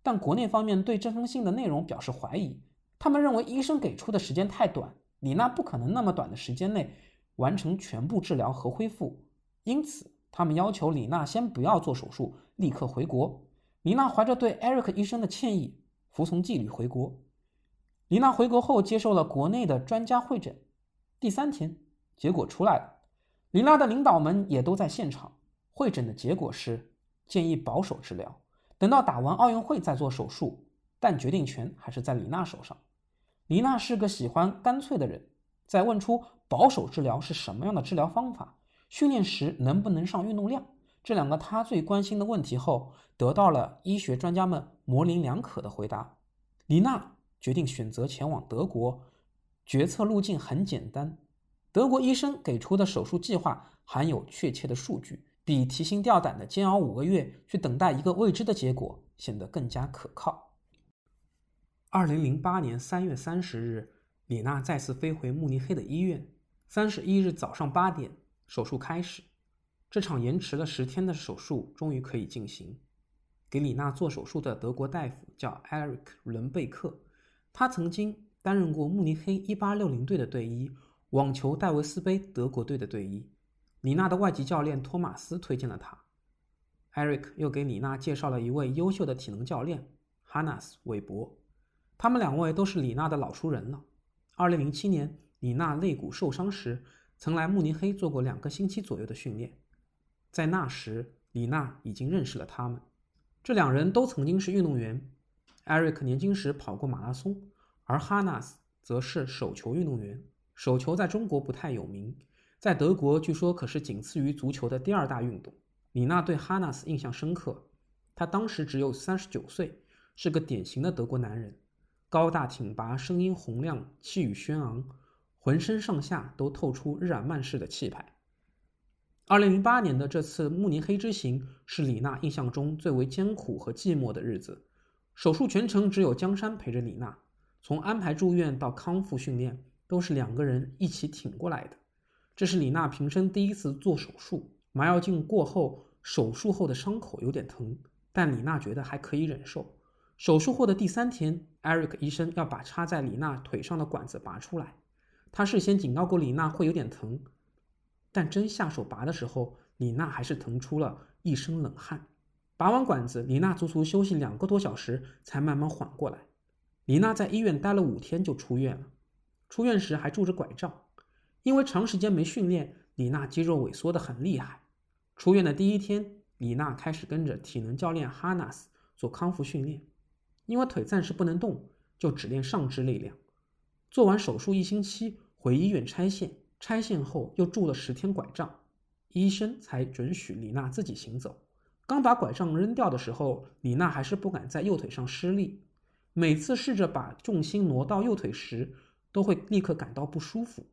但国内方面对这封信的内容表示怀疑，他们认为医生给出的时间太短，李娜不可能那么短的时间内完成全部治疗和恢复，因此他们要求李娜先不要做手术，立刻回国。李娜怀着对艾瑞克医生的歉意，服从纪律回国。李娜回国后接受了国内的专家会诊，第三天结果出来了，李娜的领导们也都在现场。会诊的结果是建议保守治疗，等到打完奥运会再做手术，但决定权还是在李娜手上。李娜是个喜欢干脆的人，在问出保守治疗是什么样的治疗方法，训练时能不能上运动量这两个她最关心的问题后，得到了医学专家们模棱两可的回答。李娜。决定选择前往德国，决策路径很简单。德国医生给出的手术计划含有确切的数据，比提心吊胆的煎熬五个月去等待一个未知的结果显得更加可靠。二零零八年三月三十日，李娜再次飞回慕尼黑的医院。三十一日早上八点，手术开始。这场延迟了十天的手术终于可以进行。给李娜做手术的德国大夫叫艾瑞克·伦贝克。他曾经担任过慕尼黑1860队的队医，网球戴维斯杯德国队的队医。李娜的外籍教练托马斯推荐了他。艾瑞克又给李娜介绍了一位优秀的体能教练哈纳斯·韦伯。他们两位都是李娜的老熟人了。2007年，李娜肋骨受伤时，曾来慕尼黑做过两个星期左右的训练。在那时，李娜已经认识了他们。这两人都曾经是运动员。艾瑞克年轻时跑过马拉松，而哈纳斯则是手球运动员。手球在中国不太有名，在德国据说可是仅次于足球的第二大运动。李娜对哈纳斯印象深刻，他当时只有三十九岁，是个典型的德国男人，高大挺拔，声音洪亮，气宇轩昂，浑身上下都透出日耳曼式的气派。二零零八年的这次慕尼黑之行，是李娜印象中最为艰苦和寂寞的日子。手术全程只有江山陪着李娜，从安排住院到康复训练都是两个人一起挺过来的。这是李娜平生第一次做手术，麻药镜过后，手术后的伤口有点疼，但李娜觉得还可以忍受。手术后的第三天，艾瑞克医生要把插在李娜腿上的管子拔出来，他事先警告过李娜会有点疼，但真下手拔的时候，李娜还是疼出了一身冷汗。拔完管子，李娜足足休息两个多小时，才慢慢缓过来。李娜在医院待了五天就出院了，出院时还拄着拐杖，因为长时间没训练，李娜肌肉萎缩的很厉害。出院的第一天，李娜开始跟着体能教练哈纳斯做康复训练，因为腿暂时不能动，就只练上肢力量。做完手术一星期，回医院拆线，拆线后又拄了十天拐杖，医生才准许李娜自己行走。刚把拐杖扔掉的时候，李娜还是不敢在右腿上施力。每次试着把重心挪到右腿时，都会立刻感到不舒服。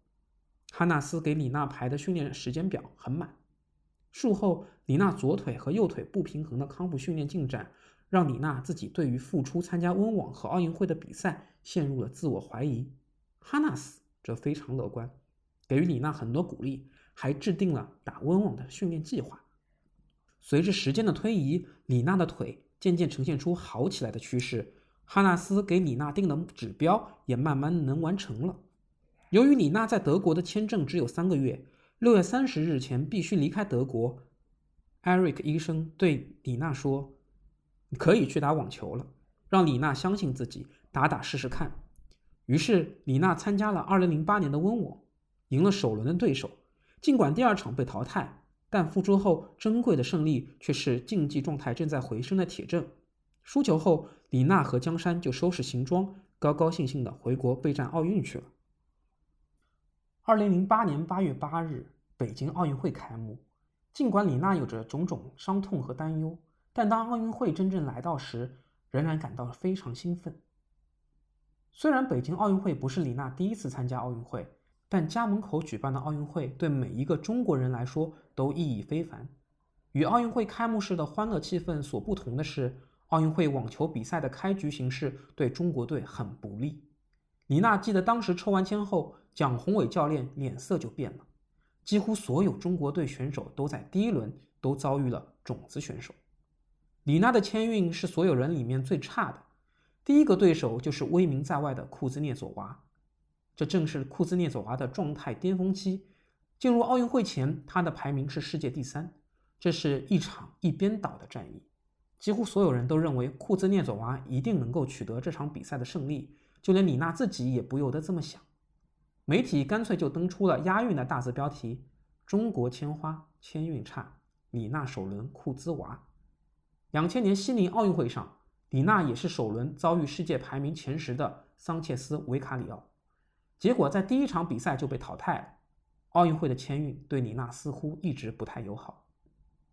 哈纳斯给李娜排的训练时间表很满。术后，李娜左腿和右腿不平衡的康复训练进展，让李娜自己对于复出参加温网和奥运会的比赛陷入了自我怀疑。哈纳斯这非常乐观，给予李娜很多鼓励，还制定了打温网的训练计划。随着时间的推移，李娜的腿渐渐呈现出好起来的趋势。哈纳斯给李娜定的指标也慢慢能完成了。由于李娜在德国的签证只有三个月，六月三十日前必须离开德国。艾瑞克医生对李娜说：“可以去打网球了。”让李娜相信自己，打打试试看。于是李娜参加了二零零八年的温网，赢了首轮的对手，尽管第二场被淘汰。但复出后珍贵的胜利却是竞技状态正在回升的铁证。输球后，李娜和江山就收拾行装，高高兴兴的回国备战奥运去了。二零零八年八月八日，北京奥运会开幕。尽管李娜有着种种伤痛和担忧，但当奥运会真正来到时，仍然感到非常兴奋。虽然北京奥运会不是李娜第一次参加奥运会。但家门口举办的奥运会对每一个中国人来说都意义非凡。与奥运会开幕式的欢乐气氛所不同的是，奥运会网球比赛的开局形势对中国队很不利。李娜记得当时抽完签后，蒋宏伟教练脸色就变了。几乎所有中国队选手都在第一轮都遭遇了种子选手。李娜的签运是所有人里面最差的，第一个对手就是威名在外的库兹涅佐娃。这正是库兹涅佐娃的状态巅峰期。进入奥运会前，他的排名是世界第三。这是一场一边倒的战役，几乎所有人都认为库兹涅佐娃一定能够取得这场比赛的胜利。就连李娜自己也不由得这么想。媒体干脆就登出了押韵的大字标题：“中国千花千韵差，李娜首轮库兹娃。”两千年悉尼奥运会上，李娜也是首轮遭遇世界排名前十的桑切斯维卡里奥，结果在第一场比赛就被淘汰了。奥运会的签运对李娜似乎一直不太友好。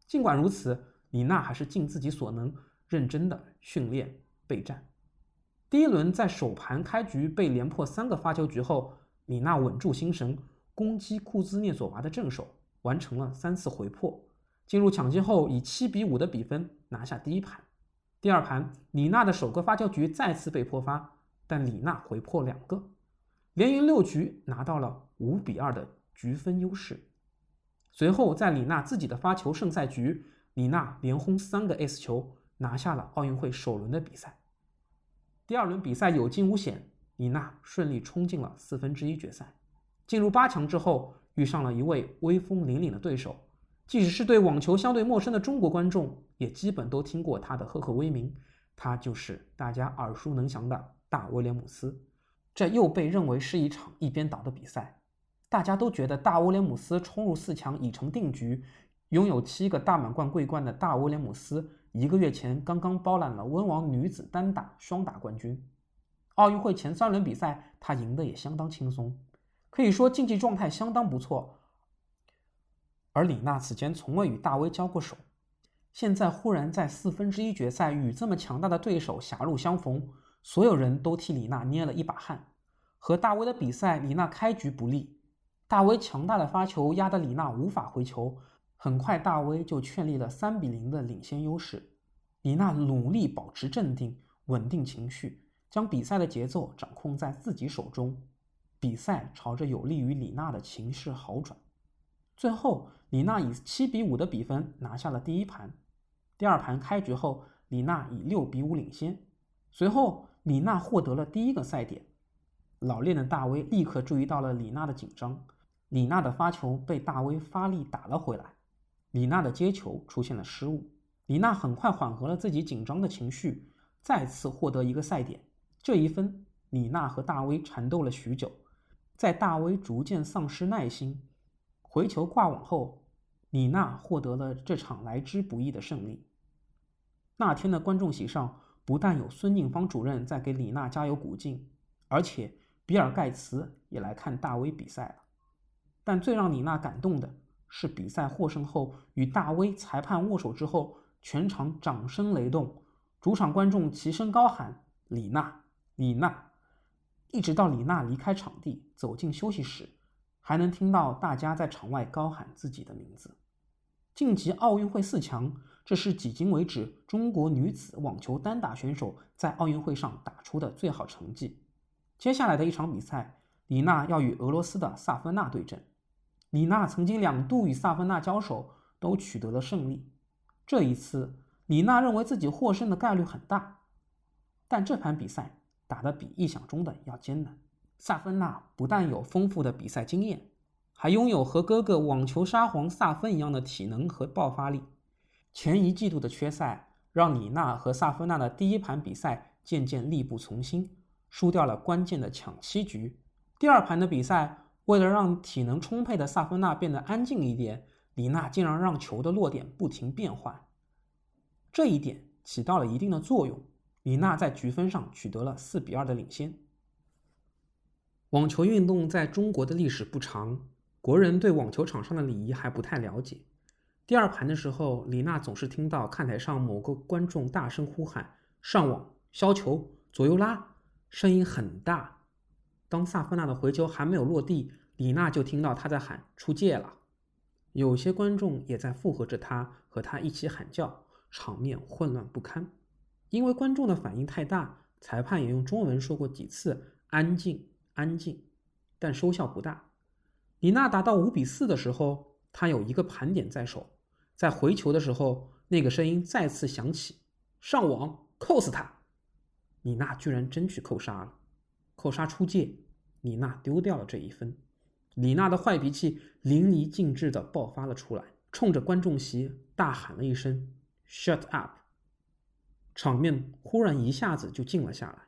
尽管如此，李娜还是尽自己所能，认真的训练备战。第一轮在首盘开局被连破三个发球局后，李娜稳住心神，攻击库兹涅佐娃的正手，完成了三次回破。进入抢七后，以七比五的比分拿下第一盘。第二盘，李娜的首个发球局再次被破发，但李娜回破两个，连赢六局，拿到了五比二的局分优势。随后，在李娜自己的发球胜赛局，李娜连轰三个 S 球，拿下了奥运会首轮的比赛。第二轮比赛有惊无险，李娜顺利冲进了四分之一决赛。进入八强之后，遇上了一位威风凛凛的对手。即使是对网球相对陌生的中国观众，也基本都听过他的赫赫威名。他就是大家耳熟能详的大威廉姆斯。这又被认为是一场一边倒的比赛。大家都觉得大威廉姆斯冲入四强已成定局。拥有七个大满贯桂冠的大威廉姆斯，一个月前刚刚包揽了温网女子单打、双打冠军。奥运会前三轮比赛，他赢得也相当轻松，可以说竞技状态相当不错。而李娜此前从未与大威交过手，现在忽然在四分之一决赛与这么强大的对手狭路相逢，所有人都替李娜捏了一把汗。和大威的比赛，李娜开局不利，大威强大的发球压得李娜无法回球，很快大威就确立了三比零的领先优势。李娜努力保持镇定，稳定情绪，将比赛的节奏掌控在自己手中，比赛朝着有利于李娜的情势好转。最后，李娜以七比五的比分拿下了第一盘。第二盘开局后，李娜以六比五领先。随后，李娜获得了第一个赛点。老练的大威立刻注意到了李娜的紧张，李娜的发球被大威发力打了回来，李娜的接球出现了失误。李娜很快缓和了自己紧张的情绪，再次获得一个赛点。这一分，李娜和大威缠斗了许久，在大威逐渐丧失耐心。回球挂网后，李娜获得了这场来之不易的胜利。那天的观众席上，不但有孙宁芳主任在给李娜加油鼓劲，而且比尔盖茨也来看大威比赛了。但最让李娜感动的是，比赛获胜后与大威裁判握手之后，全场掌声雷动，主场观众齐声高喊“李娜，李娜”，一直到李娜离开场地走进休息室。还能听到大家在场外高喊自己的名字。晋级奥运会四强，这是迄今为止中国女子网球单打选手在奥运会上打出的最好成绩。接下来的一场比赛，李娜要与俄罗斯的萨芬娜对阵。李娜曾经两度与萨芬娜交手，都取得了胜利。这一次，李娜认为自己获胜的概率很大，但这盘比赛打得比意想中的要艰难。萨芬娜不但有丰富的比赛经验，还拥有和哥哥网球沙皇萨芬一样的体能和爆发力。前一季度的缺赛让李娜和萨芬娜的第一盘比赛渐渐力不从心，输掉了关键的抢七局。第二盘的比赛，为了让体能充沛的萨芬娜变得安静一点，李娜竟然让球的落点不停变换，这一点起到了一定的作用。李娜在局分上取得了四比二的领先。网球运动在中国的历史不长，国人对网球场上的礼仪还不太了解。第二盘的时候，李娜总是听到看台上某个观众大声呼喊“上网削球，左右拉”，声音很大。当萨芬娜的回球还没有落地，李娜就听到他在喊“出界了”。有些观众也在附和着他，和他一起喊叫，场面混乱不堪。因为观众的反应太大，裁判也用中文说过几次“安静”。安静，但收效不大。李娜达到五比四的时候，她有一个盘点在手，在回球的时候，那个声音再次响起：“上网，扣死他！”李娜居然真去扣杀了，扣杀出界，李娜丢掉了这一分。李娜的坏脾气淋漓尽致地爆发了出来，冲着观众席大喊了一声 “shut up”，场面忽然一下子就静了下来。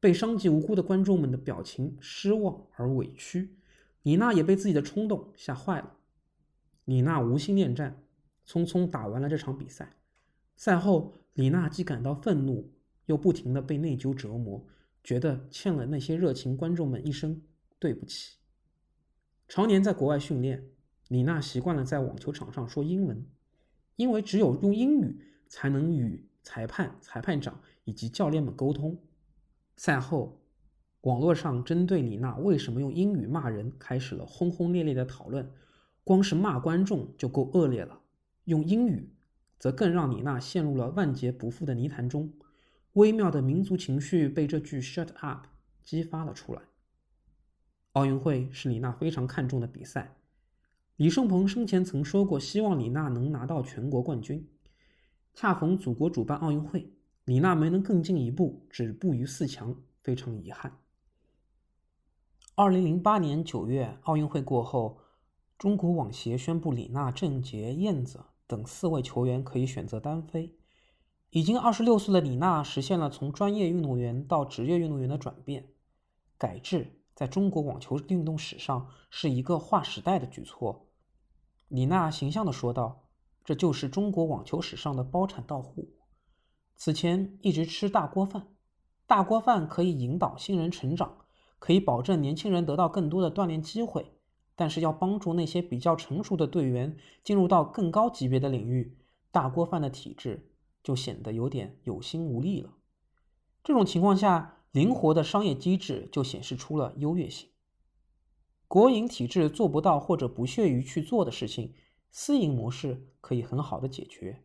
被伤及无辜的观众们的表情失望而委屈，李娜也被自己的冲动吓坏了。李娜无心恋战，匆匆打完了这场比赛。赛后，李娜既感到愤怒，又不停地被内疚折磨，觉得欠了那些热情观众们一声对不起。常年在国外训练，李娜习惯了在网球场上说英文，因为只有用英语才能与裁判、裁判长以及教练们沟通。赛后，网络上针对李娜为什么用英语骂人开始了轰轰烈烈的讨论。光是骂观众就够恶劣了，用英语。则更让李娜陷入了万劫不复的泥潭中，微妙的民族情绪被这句 “shut up” 激发了出来。奥运会是李娜非常看重的比赛，李胜鹏生前曾说过，希望李娜能拿到全国冠军。恰逢祖国主办奥运会，李娜没能更进一步，止步于四强，非常遗憾。二零零八年九月，奥运会过后，中国网协宣布李娜、郑洁、燕子。等四位球员可以选择单飞。已经二十六岁的李娜实现了从专业运动员到职业运动员的转变，改制在中国网球运动史上是一个划时代的举措。李娜形象地说道：“这就是中国网球史上的包产到户。此前一直吃大锅饭，大锅饭可以引导新人成长，可以保证年轻人得到更多的锻炼机会。”但是要帮助那些比较成熟的队员进入到更高级别的领域，大锅饭的体制就显得有点有心无力了。这种情况下，灵活的商业机制就显示出了优越性。国营体制做不到或者不屑于去做的事情，私营模式可以很好的解决。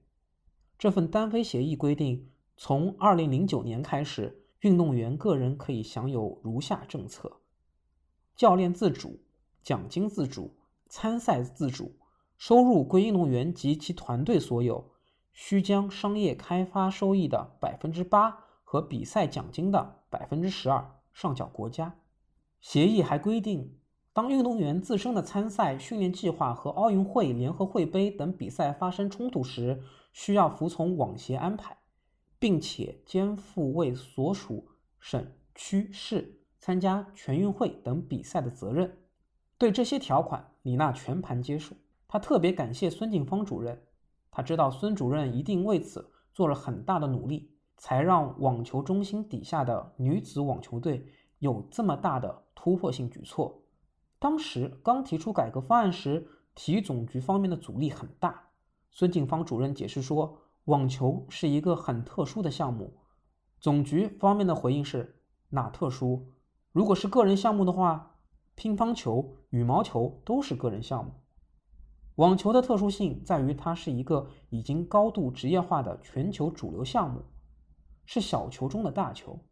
这份单飞协议规定，从二零零九年开始，运动员个人可以享有如下政策：教练自主。奖金自主，参赛自主，收入归运动员及其团队所有，需将商业开发收益的百分之八和比赛奖金的百分之十二上缴国家。协议还规定，当运动员自身的参赛训练计划和奥运会、联合会杯等比赛发生冲突时，需要服从网协安排，并且肩负为所属省区市参加全运会等比赛的责任。对这些条款，李娜全盘接受。她特别感谢孙静芳主任，她知道孙主任一定为此做了很大的努力，才让网球中心底下的女子网球队有这么大的突破性举措。当时刚提出改革方案时，体育总局方面的阻力很大。孙静芳主任解释说，网球是一个很特殊的项目。总局方面的回应是：哪特殊？如果是个人项目的话。乒乓球、羽毛球都是个人项目。网球的特殊性在于，它是一个已经高度职业化的全球主流项目，是小球中的大球，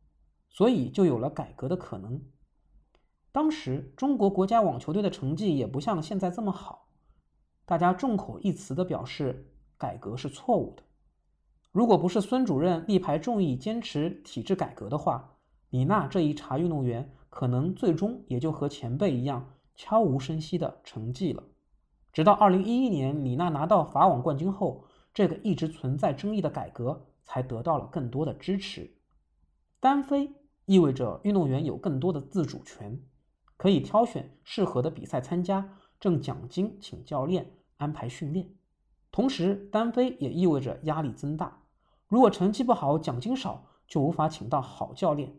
所以就有了改革的可能。当时中国国家网球队的成绩也不像现在这么好，大家众口一词的表示改革是错误的。如果不是孙主任力排众议坚持体制改革的话，李娜这一茬运动员。可能最终也就和前辈一样悄无声息的沉寂了。直到二零一一年李娜拿到法网冠军后，这个一直存在争议的改革才得到了更多的支持。单飞意味着运动员有更多的自主权，可以挑选适合的比赛参加，挣奖金，请教练安排训练。同时，单飞也意味着压力增大。如果成绩不好，奖金少，就无法请到好教练。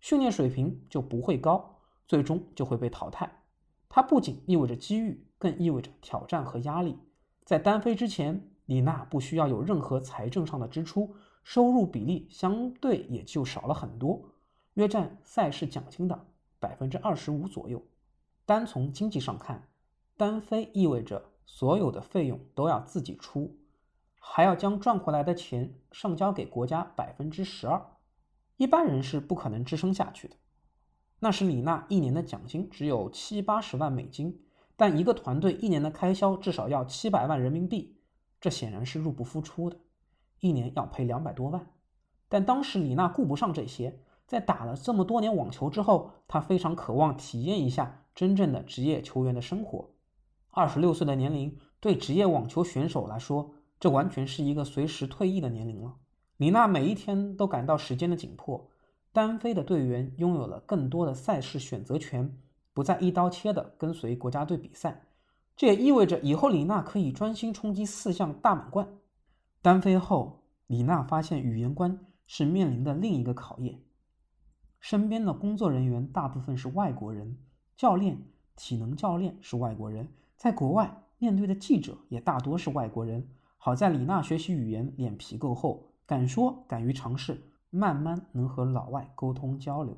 训练水平就不会高，最终就会被淘汰。它不仅意味着机遇，更意味着挑战和压力。在单飞之前，李娜不需要有任何财政上的支出，收入比例相对也就少了很多，约占赛事奖金的百分之二十五左右。单从经济上看，单飞意味着所有的费用都要自己出，还要将赚回来的钱上交给国家百分之十二。一般人是不可能支撑下去的。那时李娜一年的奖金只有七八十万美金，但一个团队一年的开销至少要七百万人民币，这显然是入不敷出的，一年要赔两百多万。但当时李娜顾不上这些，在打了这么多年网球之后，他非常渴望体验一下真正的职业球员的生活。二十六岁的年龄对职业网球选手来说，这完全是一个随时退役的年龄了。李娜每一天都感到时间的紧迫，单飞的队员拥有了更多的赛事选择权，不再一刀切的跟随国家队比赛。这也意味着以后李娜可以专心冲击四项大满贯。单飞后，李娜发现语言关是面临的另一个考验。身边的工作人员大部分是外国人，教练、体能教练是外国人，在国外面对的记者也大多是外国人。好在李娜学习语言，脸皮够厚，敢说敢于尝试，慢慢能和老外沟通交流。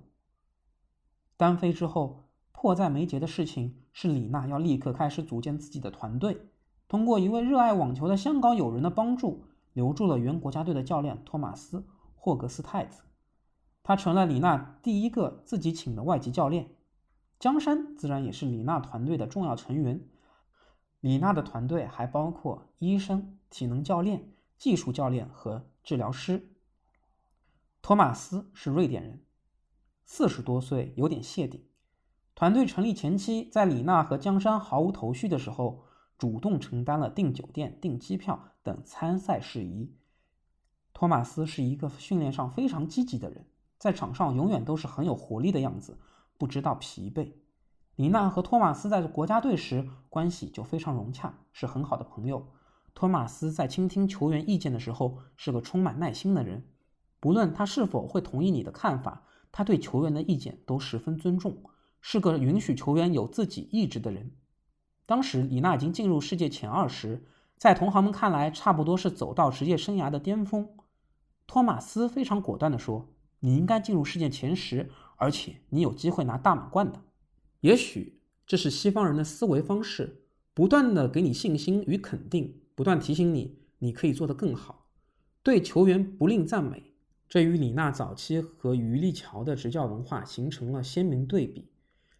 单飞之后。迫在眉睫的事情是，李娜要立刻开始组建自己的团队。通过一位热爱网球的香港友人的帮助，留住了原国家队的教练托马斯·霍格斯泰子，他成了李娜第一个自己请的外籍教练。江山自然也是李娜团队的重要成员。李娜的团队还包括医生、体能教练、技术教练和治疗师。托马斯是瑞典人，四十多岁，有点谢顶。团队成立前期，在李娜和江山毫无头绪的时候，主动承担了订酒店、订机票等参赛事宜。托马斯是一个训练上非常积极的人，在场上永远都是很有活力的样子，不知道疲惫。李娜和托马斯在国家队时关系就非常融洽，是很好的朋友。托马斯在倾听球员意见的时候是个充满耐心的人，不论他是否会同意你的看法，他对球员的意见都十分尊重。是个允许球员有自己意志的人。当时李娜已经进入世界前二十，在同行们看来，差不多是走到职业生涯的巅峰。托马斯非常果断地说：“你应该进入世界前十，而且你有机会拿大满贯的。”也许这是西方人的思维方式，不断的给你信心与肯定，不断提醒你你可以做得更好，对球员不吝赞美。这与李娜早期和余立桥的执教文化形成了鲜明对比。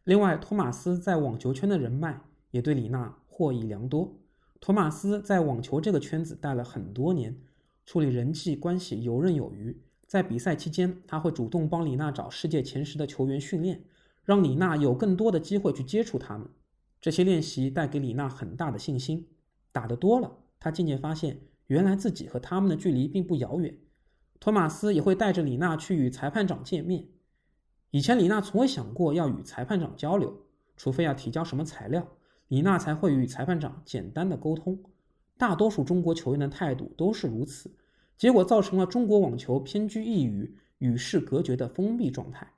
另外，托马斯在网球圈的人脉也对李娜获益良多。托马斯在网球这个圈子待了很多年，处理人际关系游刃有余。在比赛期间，他会主动帮李娜找世界前十的球员训练，让李娜有更多的机会去接触他们。这些练习带给李娜很大的信心。打得多了，他渐渐发现，原来自己和他们的距离并不遥远。托马斯也会带着李娜去与裁判长见面。以前李娜从未想过要与裁判长交流，除非要提交什么材料，李娜才会与裁判长简单的沟通。大多数中国球员的态度都是如此，结果造成了中国网球偏居一隅、与世隔绝的封闭状态。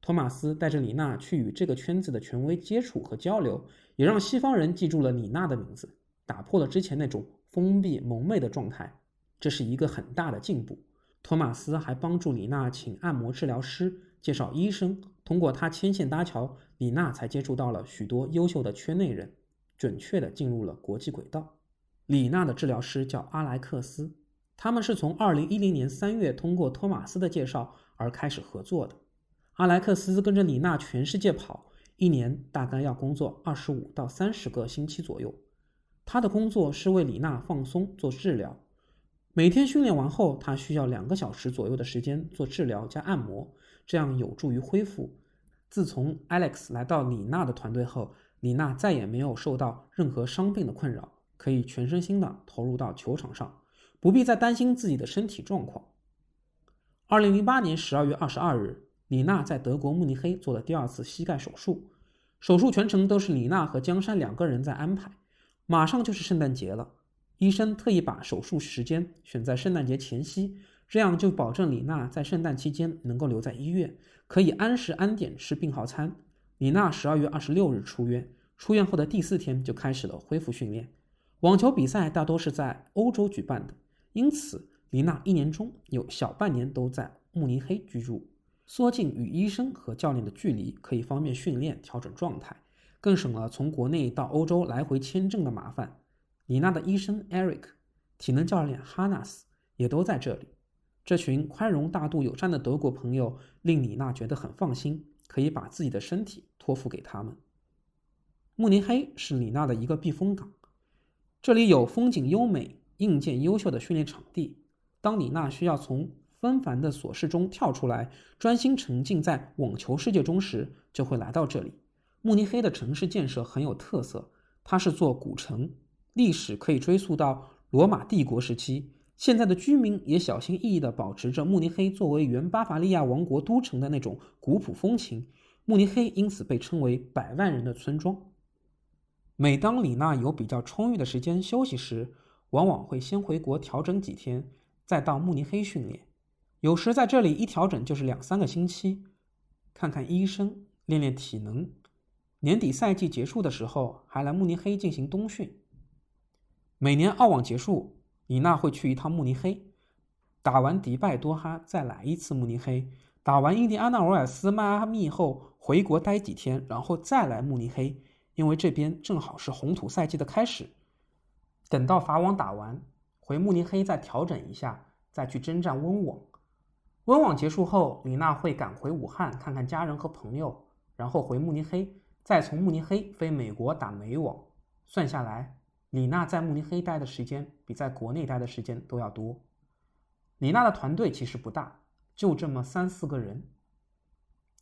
托马斯带着李娜去与这个圈子的权威接触和交流，也让西方人记住了李娜的名字，打破了之前那种封闭蒙昧的状态，这是一个很大的进步。托马斯还帮助李娜请按摩治疗师。介绍医生，通过他牵线搭桥，李娜才接触到了许多优秀的圈内人，准确的进入了国际轨道。李娜的治疗师叫阿莱克斯，他们是从二零一零年三月通过托马斯的介绍而开始合作的。阿莱克斯跟着李娜全世界跑，一年大概要工作二十五到三十个星期左右。他的工作是为李娜放松做治疗，每天训练完后，他需要两个小时左右的时间做治疗加按摩。这样有助于恢复。自从 Alex 来到李娜的团队后，李娜再也没有受到任何伤病的困扰，可以全身心的投入到球场上，不必再担心自己的身体状况。二零零八年十二月二十二日，李娜在德国慕尼黑做了第二次膝盖手术，手术全程都是李娜和江山两个人在安排。马上就是圣诞节了，医生特意把手术时间选在圣诞节前夕。这样就保证李娜在圣诞期间能够留在医院，可以按时按点吃病号餐。李娜十二月二十六日出院，出院后的第四天就开始了恢复训练。网球比赛大多是在欧洲举办的，因此李娜一年中有小半年都在慕尼黑居住，缩近与医生和教练的距离，可以方便训练、调整状态，更省了从国内到欧洲来回签证的麻烦。李娜的医生 Eric、体能教练 Hannas 也都在这里。这群宽容大度友善的德国朋友令李娜觉得很放心，可以把自己的身体托付给他们。慕尼黑是李娜的一个避风港，这里有风景优美、硬件优秀的训练场地。当李娜需要从纷繁的琐事中跳出来，专心沉浸在网球世界中时，就会来到这里。慕尼黑的城市建设很有特色，它是座古城，历史可以追溯到罗马帝国时期。现在的居民也小心翼翼地保持着慕尼黑作为原巴伐利亚王国都城的那种古朴风情。慕尼黑因此被称为“百万人的村庄”。每当李娜有比较充裕的时间休息时，往往会先回国调整几天，再到慕尼黑训练。有时在这里一调整就是两三个星期，看看医生，练练体能。年底赛季结束的时候，还来慕尼黑进行冬训。每年澳网结束。李娜会去一趟慕尼黑，打完迪拜、多哈，再来一次慕尼黑；打完印第安纳维尔斯、迈阿密后，回国待几天，然后再来慕尼黑，因为这边正好是红土赛季的开始。等到法网打完，回慕尼黑再调整一下，再去征战温网。温网结束后，李娜会赶回武汉看看家人和朋友，然后回慕尼黑，再从慕尼黑飞美国打美网。算下来。李娜在慕尼黑待的时间比在国内待的时间都要多。李娜的团队其实不大，就这么三四个人。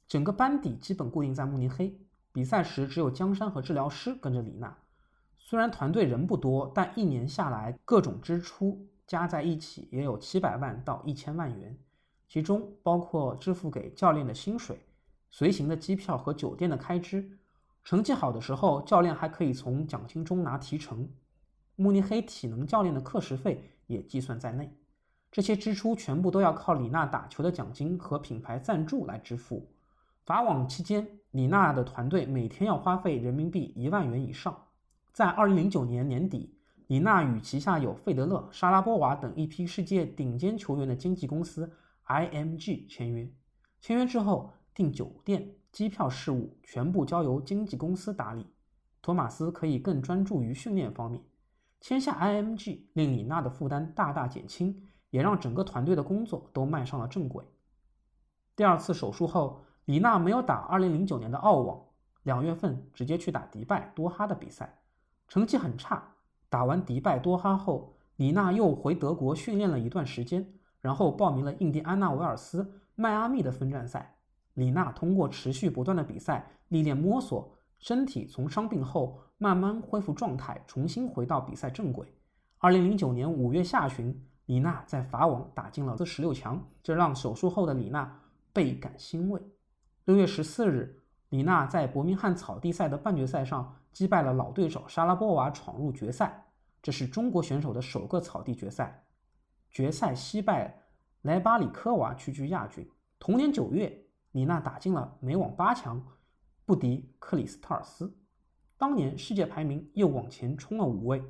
整个班底基本固定在慕尼黑，比赛时只有江山和治疗师跟着李娜。虽然团队人不多，但一年下来各种支出加在一起也有七百万到一千万元，其中包括支付给教练的薪水、随行的机票和酒店的开支。成绩好的时候，教练还可以从奖金中拿提成。慕尼黑体能教练的课时费也计算在内，这些支出全部都要靠李娜打球的奖金和品牌赞助来支付。法网期间，李娜的团队每天要花费人民币一万元以上。在二零零九年年底，李娜与旗下有费德勒、莎拉波娃等一批世界顶尖球员的经纪公司 IMG 签约。签约之后，订酒店、机票事务全部交由经纪公司打理，托马斯可以更专注于训练方面。签下 IMG 令李娜的负担大大减轻，也让整个团队的工作都迈上了正轨。第二次手术后，李娜没有打2009年的澳网，两月份直接去打迪拜、多哈的比赛，成绩很差。打完迪拜、多哈后，李娜又回德国训练了一段时间，然后报名了印第安纳维尔斯、迈阿密的分站赛。李娜通过持续不断的比赛历练摸索。身体从伤病后慢慢恢复状态，重新回到比赛正轨。二零零九年五月下旬，李娜在法网打进了十六强，这让手术后的李娜倍感欣慰。六月十四日，李娜在伯明翰草地赛的半决赛上击败了老对手莎拉波娃，闯入决赛。这是中国选手的首个草地决赛。决赛惜败莱巴里科娃，屈居亚军。同年九月，李娜打进了美网八强。不敌克里斯特尔斯，当年世界排名又往前冲了五位。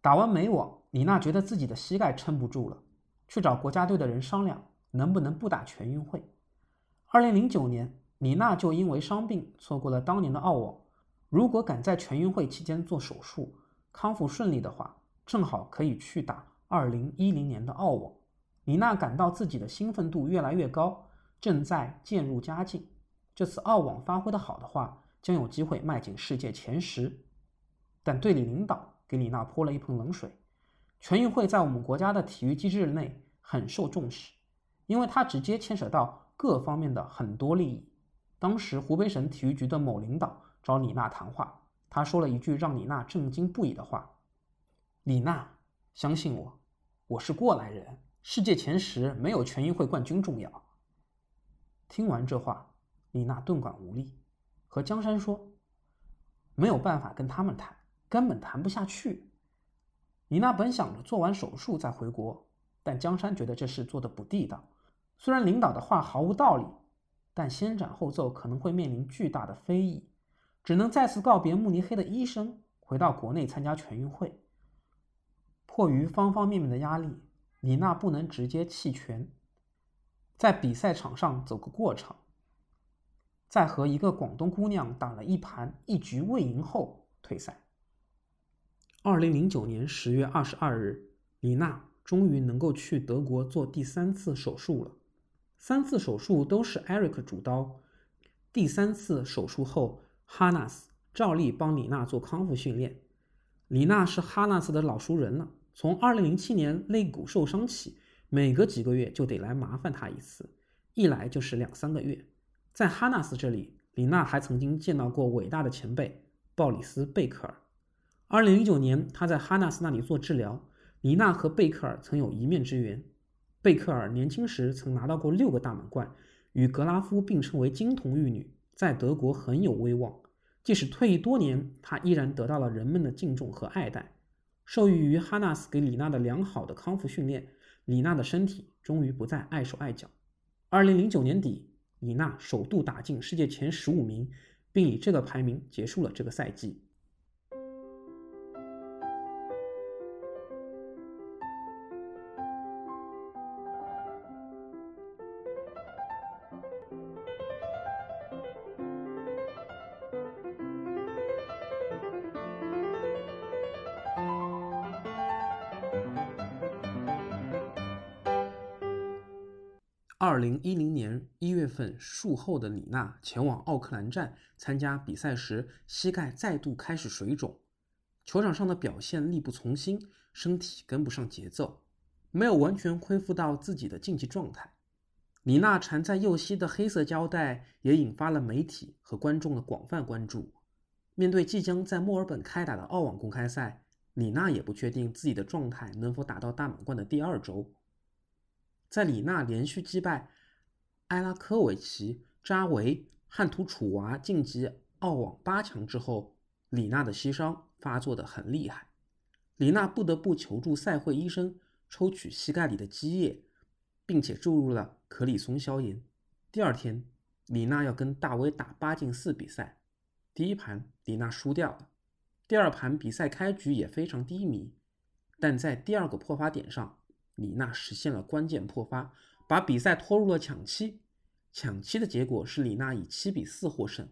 打完美网，李娜觉得自己的膝盖撑不住了，去找国家队的人商量能不能不打全运会。二零零九年，李娜就因为伤病错过了当年的澳网。如果赶在全运会期间做手术，康复顺利的话，正好可以去打二零一零年的澳网。李娜感到自己的兴奋度越来越高，正在渐入佳境。这次澳网发挥的好的话，将有机会迈进世界前十。但队里领导给李娜泼了一盆冷水。全运会在我们国家的体育机制内很受重视，因为它直接牵扯到各方面的很多利益。当时湖北省体育局的某领导找李娜谈话，他说了一句让李娜震惊不已的话：“李娜，相信我，我是过来人，世界前十没有全运会冠军重要。”听完这话。李娜顿感无力，和江山说：“没有办法跟他们谈，根本谈不下去。”李娜本想着做完手术再回国，但江山觉得这事做的不地道。虽然领导的话毫无道理，但先斩后奏可能会面临巨大的非议，只能再次告别慕尼黑的医生，回到国内参加全运会。迫于方方面面的压力，李娜不能直接弃权，在比赛场上走个过场。在和一个广东姑娘打了一盘一局未赢后退赛。二零零九年十月二十二日，李娜终于能够去德国做第三次手术了。三次手术都是 Eric 主刀。第三次手术后，哈纳斯照例帮李娜做康复训练。李娜是哈纳斯的老熟人了，从二零零七年肋骨受伤起，每隔几个月就得来麻烦他一次，一来就是两三个月。在哈纳斯这里，李娜还曾经见到过伟大的前辈鲍里斯·贝克尔。二零零九年，他在哈纳斯那里做治疗，李娜和贝克尔曾有一面之缘。贝克尔年轻时曾拿到过六个大满贯，与格拉夫并称为金童玉女，在德国很有威望。即使退役多年，他依然得到了人们的敬重和爱戴。受益于哈纳斯给李娜的良好的康复训练，李娜的身体终于不再碍手碍脚。二零零九年底，李娜首度打进世界前十五名，并以这个排名结束了这个赛季。一零年一月份，术后的李娜前往奥克兰站参加比赛时，膝盖再度开始水肿，球场上的表现力不从心，身体跟不上节奏，没有完全恢复到自己的竞技状态。李娜缠在右膝的黑色胶带也引发了媒体和观众的广泛关注。面对即将在墨尔本开打的澳网公开赛，李娜也不确定自己的状态能否打到大满贯的第二周。在李娜连续击败埃拉科维奇、扎维、汉图楚娃晋级澳网八强之后，李娜的膝伤发作的很厉害，李娜不得不求助赛会医生抽取膝盖里的积液，并且注入了可里松消炎。第二天，李娜要跟大威打八进四比赛，第一盘李娜输掉了，第二盘比赛开局也非常低迷，但在第二个破发点上。李娜实现了关键破发，把比赛拖入了抢七。抢七的结果是李娜以七比四获胜，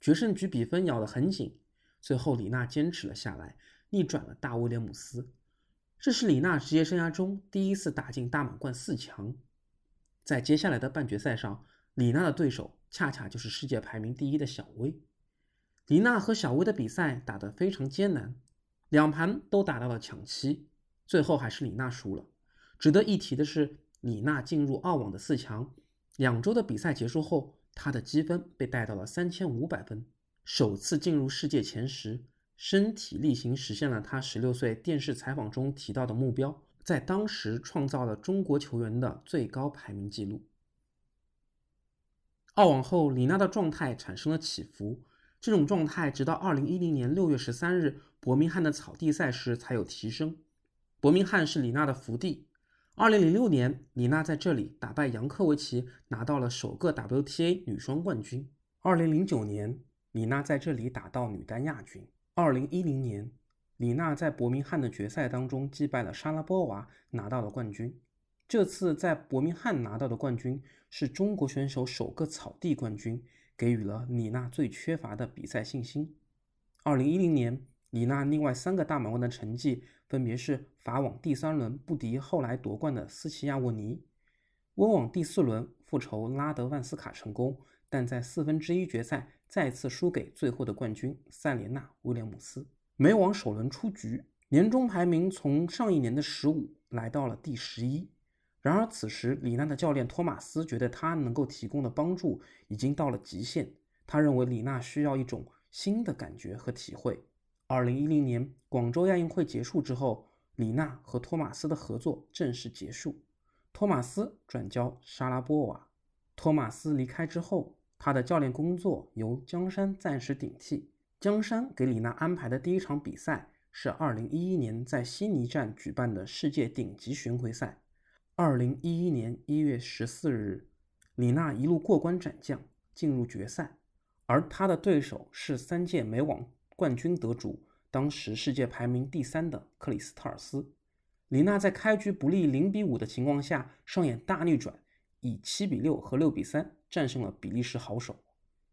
决胜局比分咬得很紧。最后，李娜坚持了下来，逆转了大威廉姆斯。这是李娜职业生涯中第一次打进大满贯四强。在接下来的半决赛上，李娜的对手恰恰就是世界排名第一的小威。李娜和小威的比赛打得非常艰难，两盘都打到了抢七。最后还是李娜输了。值得一提的是，李娜进入澳网的四强，两周的比赛结束后，她的积分被带到了三千五百分，首次进入世界前十，身体力行实现了她十六岁电视采访中提到的目标，在当时创造了中国球员的最高排名纪录。澳网后，李娜的状态产生了起伏，这种状态直到二零一零年六月十三日伯明翰的草地赛时才有提升。伯明翰是李娜的福地。二零零六年，李娜在这里打败杨科维奇，拿到了首个 WTA 女双冠军。二零零九年，李娜在这里打到女单亚军。二零一零年，李娜在伯明翰的决赛当中击败了莎拉波娃，拿到了冠军。这次在伯明翰拿到的冠军是中国选手首个草地冠军，给予了李娜最缺乏的比赛信心。二零一零年。李娜另外三个大满贯的成绩分别是法网第三轮不敌后来夺冠的斯奇亚沃尼，温网第四轮复仇拉德万斯卡成功，但在四分之一决赛再次输给最后的冠军塞莲娜威廉姆斯。美网首轮出局，年终排名从上一年的十五来到了第十一。然而此时李娜的教练托马斯觉得她能够提供的帮助已经到了极限，他认为李娜需要一种新的感觉和体会。二零一零年广州亚运会结束之后，李娜和托马斯的合作正式结束。托马斯转交莎拉波娃。托马斯离开之后，他的教练工作由江山暂时顶替。江山给李娜安排的第一场比赛是二零一一年在悉尼站举办的世界顶级巡回赛。二零一一年一月十四日，李娜一路过关斩将进入决赛，而她的对手是三届美网。冠军得主，当时世界排名第三的克里斯特尔斯，李娜在开局不利零比五的情况下上演大逆转，以七比六和六比三战胜了比利时好手，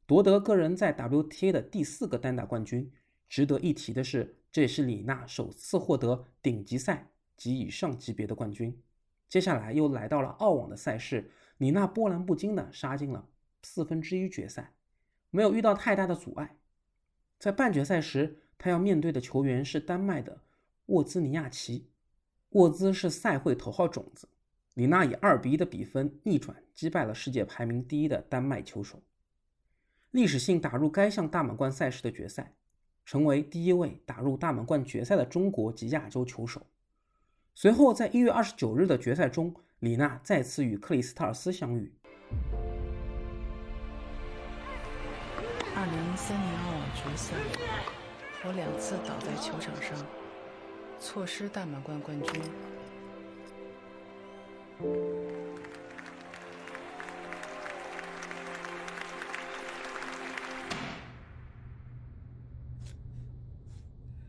夺得个人在 WTA 的第四个单打冠军。值得一提的是，这也是李娜首次获得顶级赛及以上级别的冠军。接下来又来到了澳网的赛事，李娜波澜不惊地杀进了四分之一决赛，没有遇到太大的阻碍。在半决赛时，他要面对的球员是丹麦的沃兹尼亚奇。沃兹是赛会头号种子。李娜以二比一的比分逆转击败了世界排名第一的丹麦球手，历史性打入该项大满贯赛事的决赛，成为第一位打入大满贯决赛的中国及亚洲球手。随后，在一月二十九日的决赛中，李娜再次与克里斯特尔斯相遇。二零零三年澳网决赛，我两次倒在球场上，错失大满贯冠军。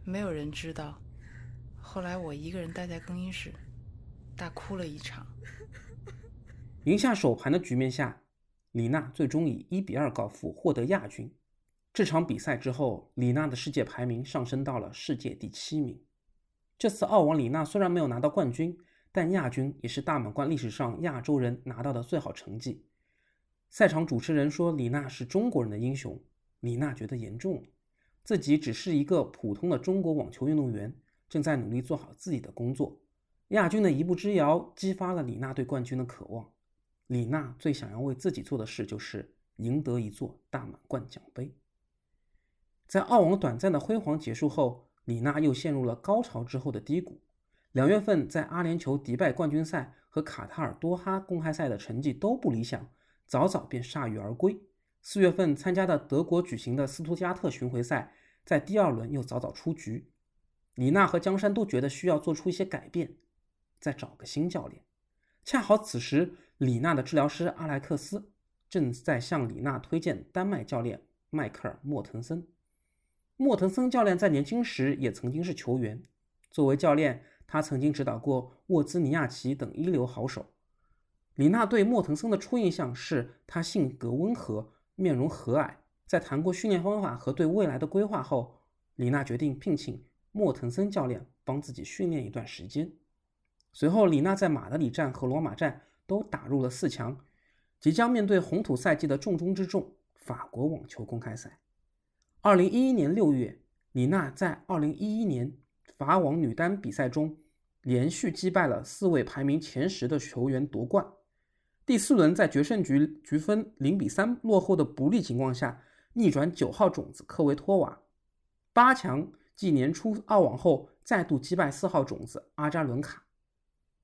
没有人知道。后来我一个人待在更衣室，大哭了一场。赢下首盘的局面下，李娜最终以一比二告负，获得亚军。这场比赛之后，李娜的世界排名上升到了世界第七名。这次澳网，李娜虽然没有拿到冠军，但亚军也是大满贯历史上亚洲人拿到的最好成绩。赛场主持人说：“李娜是中国人的英雄。”李娜觉得严重了，自己只是一个普通的中国网球运动员。正在努力做好自己的工作，亚军的一步之遥激发了李娜对冠军的渴望。李娜最想要为自己做的事就是赢得一座大满贯奖杯。在澳网短暂的辉煌结束后，李娜又陷入了高潮之后的低谷。两月份在阿联酋迪拜冠军赛和卡塔尔多哈公开赛的成绩都不理想，早早便铩羽而归。四月份参加的德国举行的斯图加特巡回赛，在第二轮又早早出局。李娜和江山都觉得需要做出一些改变，再找个新教练。恰好此时，李娜的治疗师阿莱克斯正在向李娜推荐丹麦教练迈克尔·莫腾森。莫腾森教练在年轻时也曾经是球员，作为教练，他曾经指导过沃兹尼亚奇等一流好手。李娜对莫腾森的初印象是他性格温和，面容和蔼。在谈过训练方法和对未来的规划后，李娜决定聘请。莫腾森教练帮自己训练一段时间，随后李娜在马德里站和罗马站都打入了四强，即将面对红土赛季的重中之重——法国网球公开赛。二零一一年六月，李娜在二零一一年法网女单比赛中连续击败了四位排名前十的球员夺冠。第四轮在决胜局局分零比三落后的不利情况下，逆转九号种子科维托娃，八强。继年初澳网后，再度击败四号种子阿扎伦卡，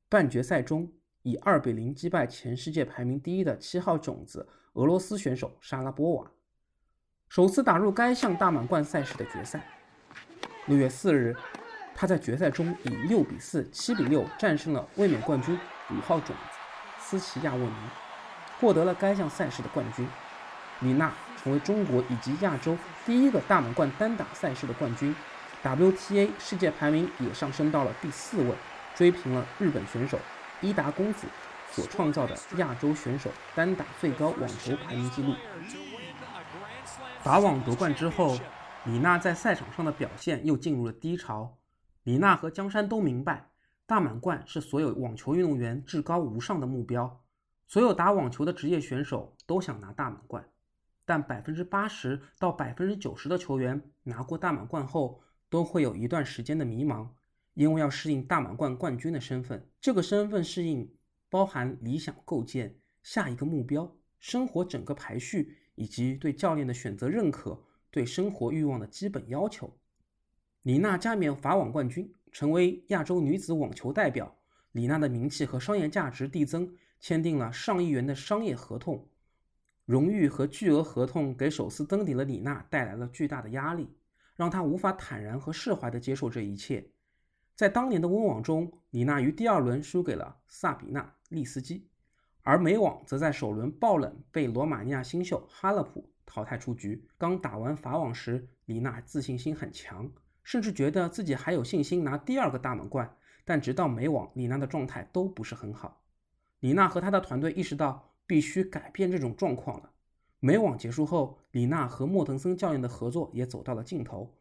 半决赛中以二比零击败前世界排名第一的七号种子俄罗斯选手莎拉波娃，首次打入该项大满贯赛事的决赛。六月四日，他在决赛中以六比四、七比六战胜了卫冕冠军五号种子斯齐亚沃尼，获得了该项赛事的冠军。李娜成为中国以及亚洲第一个大满贯单打赛事的冠军。WTA 世界排名也上升到了第四位，追平了日本选手伊达公子所创造的亚洲选手单打最高网球排名纪录。法网夺冠之后，李娜在赛场上的表现又进入了低潮。李娜和江山都明白，大满贯是所有网球运动员至高无上的目标，所有打网球的职业选手都想拿大满贯，但百分之八十到百分之九十的球员拿过大满贯后。都会有一段时间的迷茫，因为要适应大满贯冠军的身份。这个身份适应包含理想构建、下一个目标、生活整个排序，以及对教练的选择认可、对生活欲望的基本要求。李娜加冕法网冠军，成为亚洲女子网球代表。李娜的名气和商业价值递增，签订了上亿元的商业合同。荣誉和巨额合同给首次登顶的李娜带来了巨大的压力。让她无法坦然和释怀地接受这一切。在当年的温网中，李娜于第二轮输给了萨比娜·利斯基，而美网则在首轮爆冷被罗马尼亚新秀哈勒普淘汰出局。刚打完法网时，李娜自信心很强，甚至觉得自己还有信心拿第二个大满贯。但直到美网，李娜的状态都不是很好。李娜和她的团队意识到必须改变这种状况了。美网结束后，李娜和莫腾森教练的合作也走到了尽头。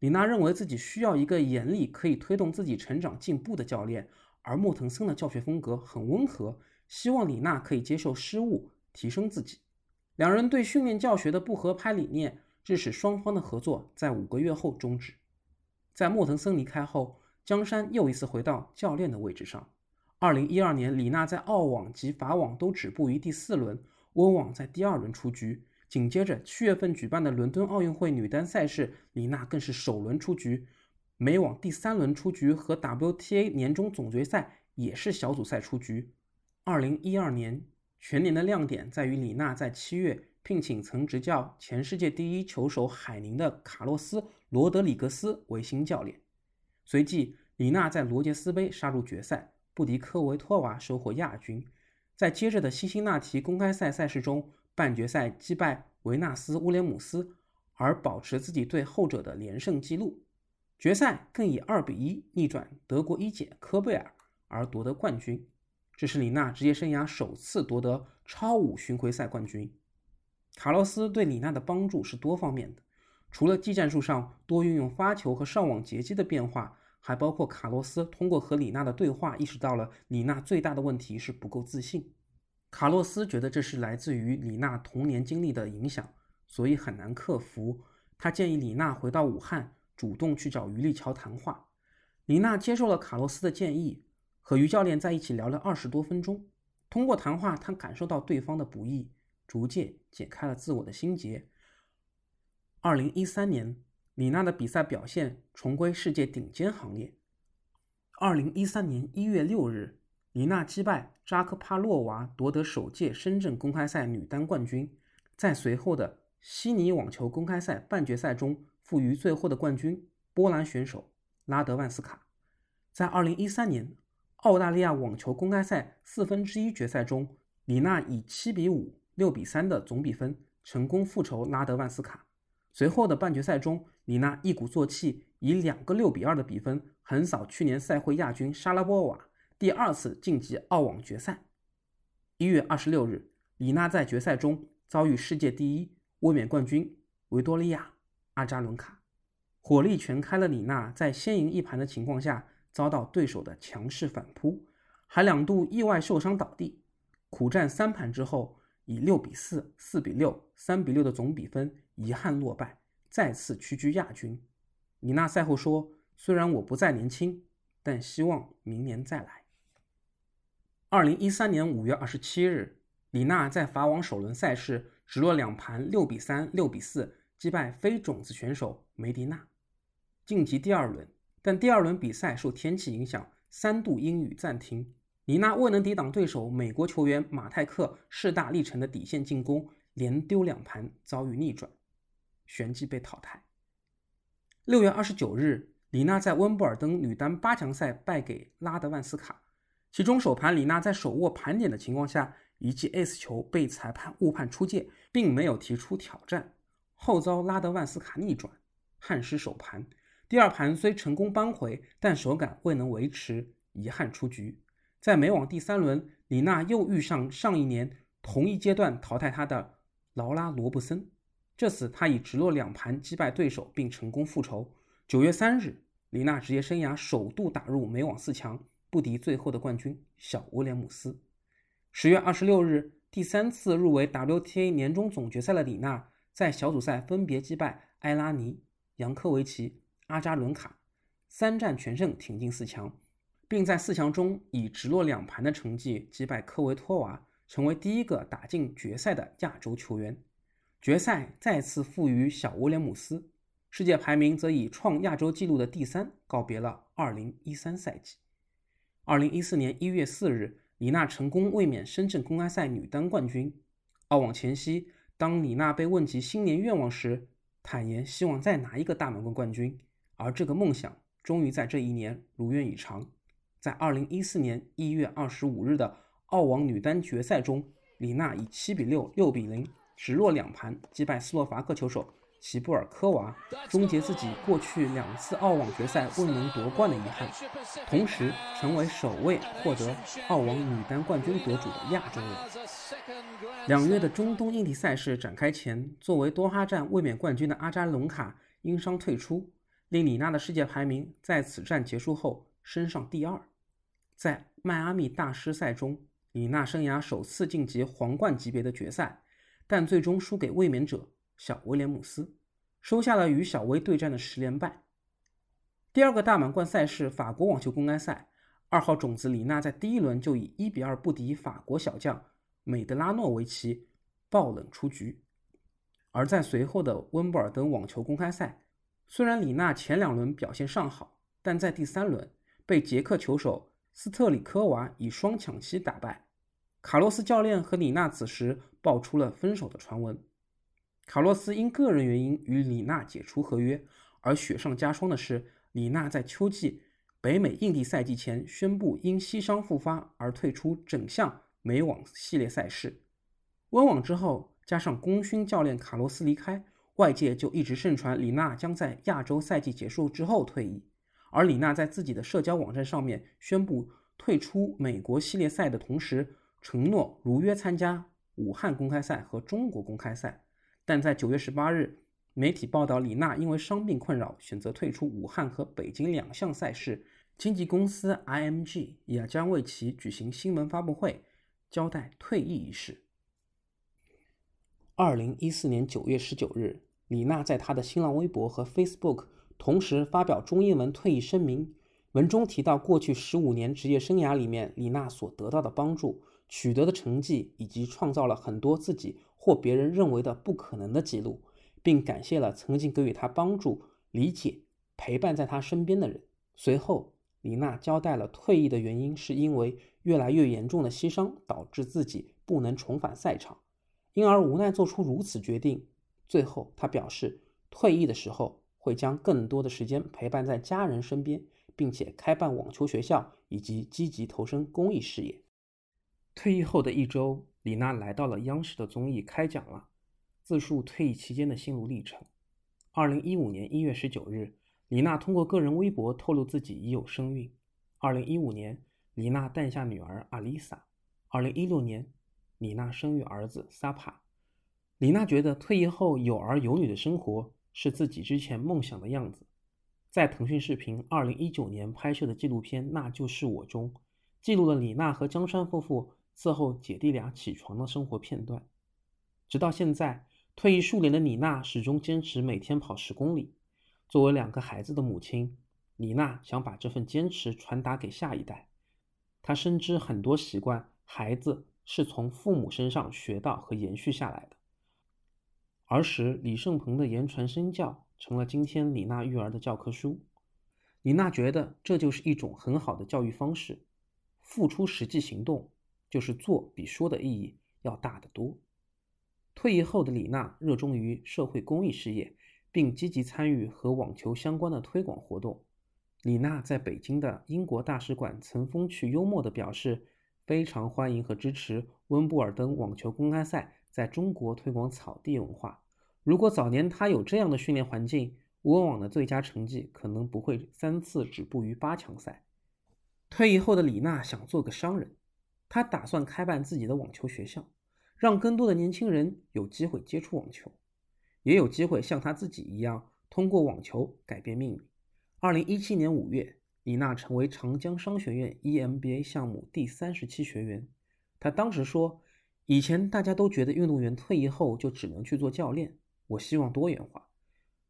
李娜认为自己需要一个严厉、可以推动自己成长进步的教练，而莫腾森的教学风格很温和，希望李娜可以接受失误，提升自己。两人对训练教学的不合拍理念，致使双方的合作在五个月后终止。在莫腾森离开后，江山又一次回到教练的位置上。二零一二年，李娜在澳网及法网都止步于第四轮。温网在第二轮出局，紧接着七月份举办的伦敦奥运会女单赛事，李娜更是首轮出局，美网第三轮出局和 WTA 年终总决赛也是小组赛出局。二零一二年全年的亮点在于李娜在七月聘请曾执教前世界第一球手海宁的卡洛斯·罗德里格斯为新教练。随即，李娜在罗杰斯杯杀入决赛，不敌科维托娃收获亚军。在接着的辛辛那提公开赛赛事中，半决赛击败维纳斯·威廉姆斯，而保持自己对后者的连胜纪录。决赛更以二比一逆转德国一姐科贝尔而夺得冠军。这是李娜职业生涯首次夺得超五巡回赛冠军。卡洛斯对李娜的帮助是多方面的。除了技战术上多运用发球和上网截击的变化，还包括卡洛斯通过和李娜的对话意识到了李娜最大的问题是不够自信。卡洛斯觉得这是来自于李娜童年经历的影响，所以很难克服。他建议李娜回到武汉，主动去找于立桥谈话。李娜接受了卡洛斯的建议，和于教练在一起聊了二十多分钟。通过谈话，他感受到对方的不易，逐渐解开了自我的心结。二零一三年，李娜的比赛表现重归世界顶尖行列。二零一三年一月六日，李娜击败扎克帕洛娃，夺得首届深圳公开赛女单冠军。在随后的悉尼网球公开赛半决赛中，负于最后的冠军波兰选手拉德万斯卡。在二零一三年澳大利亚网球公开赛四分之一决赛中，李娜以七比五、六比三的总比分成功复仇拉德万斯卡。随后的半决赛中，李娜一鼓作气，以两个六比二的比分横扫去年赛会亚军莎拉波娃，第二次晋级澳网决赛。一月二十六日，李娜在决赛中遭遇世界第一、卫冕冠军维多利亚·阿扎伦卡，火力全开了。李娜在先赢一盘的情况下，遭到对手的强势反扑，还两度意外受伤倒地。苦战三盘之后，以六比四、四比六、三比六的总比分。遗憾落败，再次屈居亚军。李娜赛后说：“虽然我不再年轻，但希望明年再来。”二零一三年五月二十七日，李娜在法网首轮赛事直落两盘六比三、六比四击败非种子选手梅迪娜，晋级第二轮。但第二轮比赛受天气影响，三度阴雨暂停。李娜未能抵挡对手美国球员马泰克势大力沉的底线进攻，连丢两盘，遭遇逆转。旋即被淘汰。六月二十九日，李娜在温布尔登女单八强赛败给拉德万斯卡，其中首盘李娜在手握盘点的情况下，一记 ace 球被裁判误判出界，并没有提出挑战，后遭拉德万斯卡逆转，憾失首盘。第二盘虽成功扳回，但手感未能维持，遗憾出局。在美网第三轮，李娜又遇上上一年同一阶段淘汰她的劳拉罗布森。这次她以直落两盘击败对手，并成功复仇。九月三日，李娜职业生涯首度打入美网四强，不敌最后的冠军小威廉姆斯。十月二十六日，第三次入围 WTA 年终总决赛的李娜，在小组赛分别击败埃拉尼、扬科维奇、阿扎伦卡，三战全胜，挺进四强，并在四强中以直落两盘的成绩击败科维托娃，成为第一个打进决赛的亚洲球员。决赛再次负于小威廉姆斯，世界排名则以创亚洲纪录的第三告别了2013赛季。2014年1月4日，李娜成功卫冕深圳公开赛女单冠军。澳网前夕，当李娜被问及新年愿望时，坦言希望再拿一个大满贯冠军，而这个梦想终于在这一年如愿以偿。在2014年1月25日的澳网女单决赛中，李娜以7比6、6比0。直落两盘击败斯洛伐克球手齐布尔科娃，终结自己过去两次澳网决赛未能夺冠的遗憾，同时成为首位获得澳网女单冠军得主的亚洲人。两月的中东印地赛事展开前，作为多哈站卫冕冠军的阿扎隆卡因伤退出，令李娜的世界排名在此战结束后升上第二。在迈阿密大师赛中，李娜生涯首次晋级皇冠级别的决赛。但最终输给卫冕者小威廉姆斯，收下了与小威对战的十连败。第二个大满贯赛事法国网球公开赛，二号种子李娜在第一轮就以一比二不敌法国小将美德拉诺维奇，爆冷出局。而在随后的温布尔登网球公开赛，虽然李娜前两轮表现尚好，但在第三轮被捷克球手斯特里科娃以双抢七打败。卡洛斯教练和李娜此时爆出了分手的传闻。卡洛斯因个人原因与李娜解除合约，而雪上加霜的是，李娜在秋季北美印地赛季前宣布因膝伤复发而退出整项美网系列赛事。温网之后，加上功勋教练卡洛斯离开。外界就一直盛传李娜将在亚洲赛季结束之后退役，而李娜在自己的社交网站上面宣布退出美国系列赛的同时，承诺如约参加武汉公开赛和中国公开赛。但在九月十八日，媒体报道李娜因为伤病困扰，选择退出武汉和北京两项赛事。经纪公司 IMG 也将为其举行新闻发布会，交代退役一事。二零一四年九月十九日。李娜在她的新浪微博和 Facebook 同时发表中英文退役声明，文中提到过去十五年职业生涯里面李娜所得到的帮助、取得的成绩，以及创造了很多自己或别人认为的不可能的记录，并感谢了曾经给予她帮助、理解、陪伴在她身边的人。随后，李娜交代了退役的原因，是因为越来越严重的膝伤导致自己不能重返赛场，因而无奈做出如此决定。最后，他表示，退役的时候会将更多的时间陪伴在家人身边，并且开办网球学校以及积极投身公益事业。退役后的一周，李娜来到了央视的综艺开讲了，自述退役期间的心路历程。二零一五年一月十九日，李娜通过个人微博透露自己已有身孕。二零一五年，李娜诞下女儿阿丽萨。二零一六年，李娜生育儿子萨帕。李娜觉得退役后有儿有女的生活是自己之前梦想的样子。在腾讯视频2019年拍摄的纪录片《那就是我》中，记录了李娜和江山夫妇伺候姐弟俩起床的生活片段。直到现在，退役数年的李娜始终坚持每天跑十公里。作为两个孩子的母亲，李娜想把这份坚持传达给下一代。她深知很多习惯，孩子是从父母身上学到和延续下来的。儿时，李胜鹏的言传身教成了今天李娜育儿的教科书。李娜觉得这就是一种很好的教育方式，付出实际行动，就是做比说的意义要大得多。退役后的李娜热衷于社会公益事业，并积极参与和网球相关的推广活动。李娜在北京的英国大使馆曾风趣幽默地表示，非常欢迎和支持温布尔登网球公开赛。在中国推广草地文化。如果早年他有这样的训练环境，温网的最佳成绩可能不会三次止步于八强赛。退役后的李娜想做个商人，她打算开办自己的网球学校，让更多的年轻人有机会接触网球，也有机会像她自己一样通过网球改变命运。二零一七年五月，李娜成为长江商学院 EMBA 项目第三十期学员。她当时说。以前大家都觉得运动员退役后就只能去做教练，我希望多元化，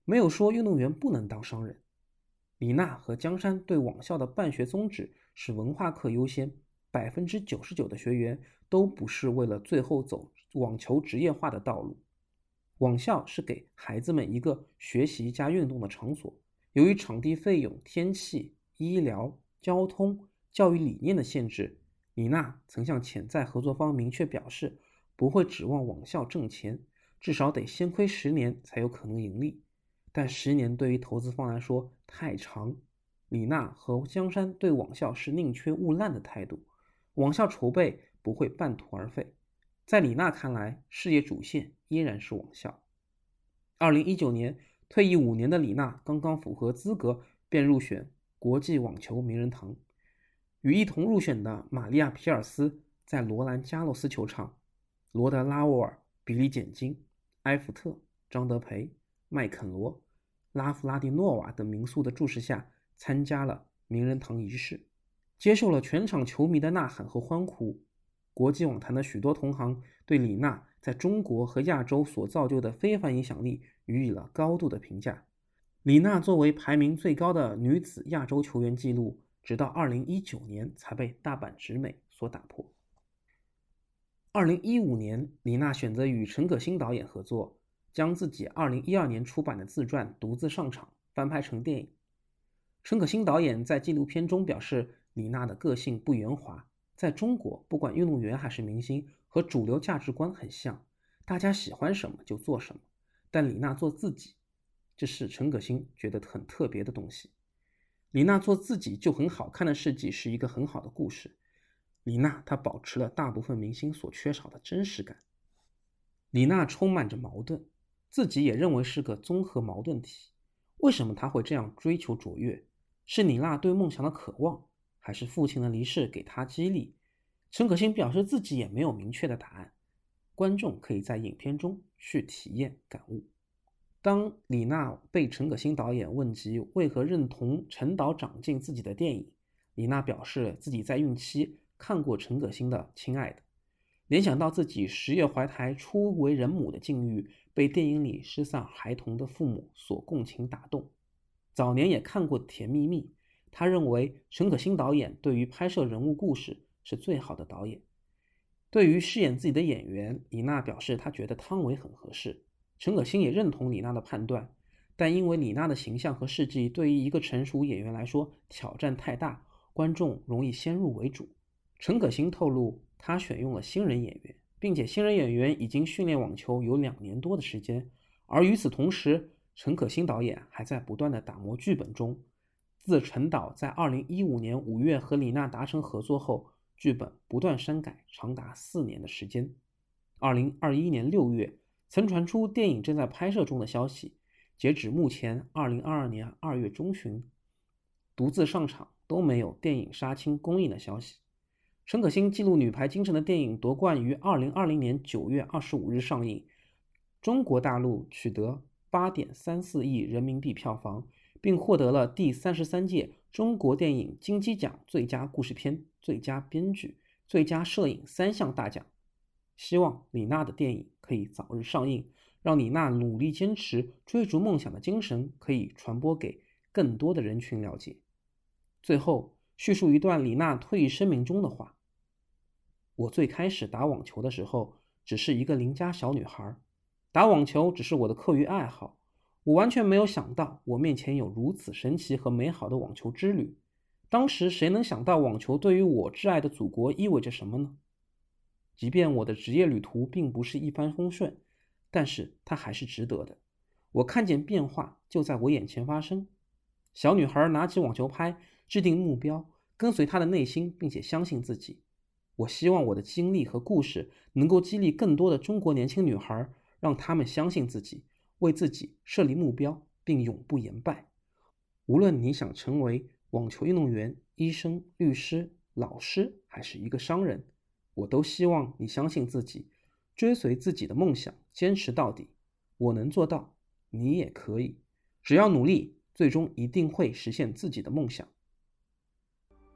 没有说运动员不能当商人。李娜和江山对网校的办学宗旨是文化课优先，百分之九十九的学员都不是为了最后走网球职业化的道路。网校是给孩子们一个学习加运动的场所，由于场地费用、天气、医疗、交通、教育理念的限制。李娜曾向潜在合作方明确表示，不会指望网校挣钱，至少得先亏十年才有可能盈利。但十年对于投资方来说太长。李娜和江山对网校是宁缺毋滥的态度，网校筹备不会半途而废。在李娜看来，事业主线依然是网校。二零一九年退役五年的李娜刚刚符合资格，便入选国际网球名人堂。与一同入选的玛利亚·皮尔斯在罗兰·加洛斯球场、罗德拉沃尔、比利·简金、埃弗特、张德培、麦肯罗、拉夫拉蒂诺瓦等名宿的注视下，参加了名人堂仪式，接受了全场球迷的呐喊和欢呼。国际网坛的许多同行对李娜在中国和亚洲所造就的非凡影响力予以了高度的评价。李娜作为排名最高的女子亚洲球员记录。直到二零一九年才被大阪直美所打破。二零一五年，李娜选择与陈可辛导演合作，将自己二零一二年出版的自传独自上场，翻拍成电影。陈可辛导演在纪录片中表示，李娜的个性不圆滑，在中国，不管运动员还是明星，和主流价值观很像，大家喜欢什么就做什么。但李娜做自己，这是陈可辛觉得很特别的东西。李娜做自己就很好看的事迹是一个很好的故事。李娜她保持了大部分明星所缺少的真实感。李娜充满着矛盾，自己也认为是个综合矛盾体。为什么她会这样追求卓越？是李娜对梦想的渴望，还是父亲的离世给她激励？陈可辛表示自己也没有明确的答案，观众可以在影片中去体验感悟。当李娜被陈可辛导演问及为何认同陈导长进自己的电影，李娜表示自己在孕期看过陈可辛的《亲爱的》，联想到自己十月怀胎初为人母的境遇，被电影里失散孩童的父母所共情打动。早年也看过《甜蜜蜜》，他认为陈可辛导演对于拍摄人物故事是最好的导演。对于饰演自己的演员，李娜表示她觉得汤唯很合适。陈可辛也认同李娜的判断，但因为李娜的形象和事迹对于一个成熟演员来说挑战太大，观众容易先入为主。陈可辛透露，他选用了新人演员，并且新人演员已经训练网球有两年多的时间。而与此同时，陈可辛导演还在不断的打磨剧本中。自陈导在2015年5月和李娜达成合作后，剧本不断删改，长达四年的时间。2021年6月。曾传出电影正在拍摄中的消息，截止目前，二零二二年二月中旬，独自上场都没有电影杀青公映的消息。陈可辛记录女排精神的电影夺冠于二零二零年九月二十五日上映，中国大陆取得八点三四亿人民币票房，并获得了第三十三届中国电影金鸡奖最佳故事片、最佳编剧、最佳摄影三项大奖。希望李娜的电影可以早日上映，让李娜努力坚持追逐梦想的精神可以传播给更多的人群了解。最后叙述一段李娜退役声明中的话：“我最开始打网球的时候，只是一个邻家小女孩，打网球只是我的课余爱好。我完全没有想到我面前有如此神奇和美好的网球之旅。当时谁能想到网球对于我挚爱的祖国意味着什么呢？”即便我的职业旅途并不是一帆风顺，但是它还是值得的。我看见变化就在我眼前发生。小女孩拿起网球拍，制定目标，跟随她的内心，并且相信自己。我希望我的经历和故事能够激励更多的中国年轻女孩，让她们相信自己，为自己设立目标，并永不言败。无论你想成为网球运动员、医生、律师、老师，还是一个商人。我都希望你相信自己，追随自己的梦想，坚持到底。我能做到，你也可以。只要努力，最终一定会实现自己的梦想。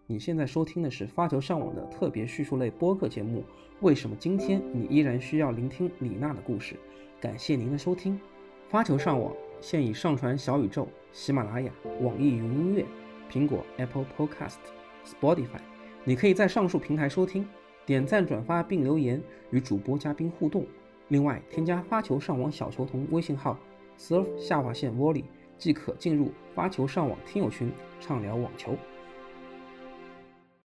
你现在收听的是发球上网的特别叙述类播客节目。为什么今天你依然需要聆听李娜的故事？感谢您的收听。发球上网现已上传小宇宙、喜马拉雅、网易云音乐、苹果 Apple Podcast、Spotify，你可以在上述平台收听。点赞、转发并留言与主播嘉宾互动。另外，添加发球上网小球童微信号 “surf 下划线 volley”，即可进入发球上网听友群畅聊网球。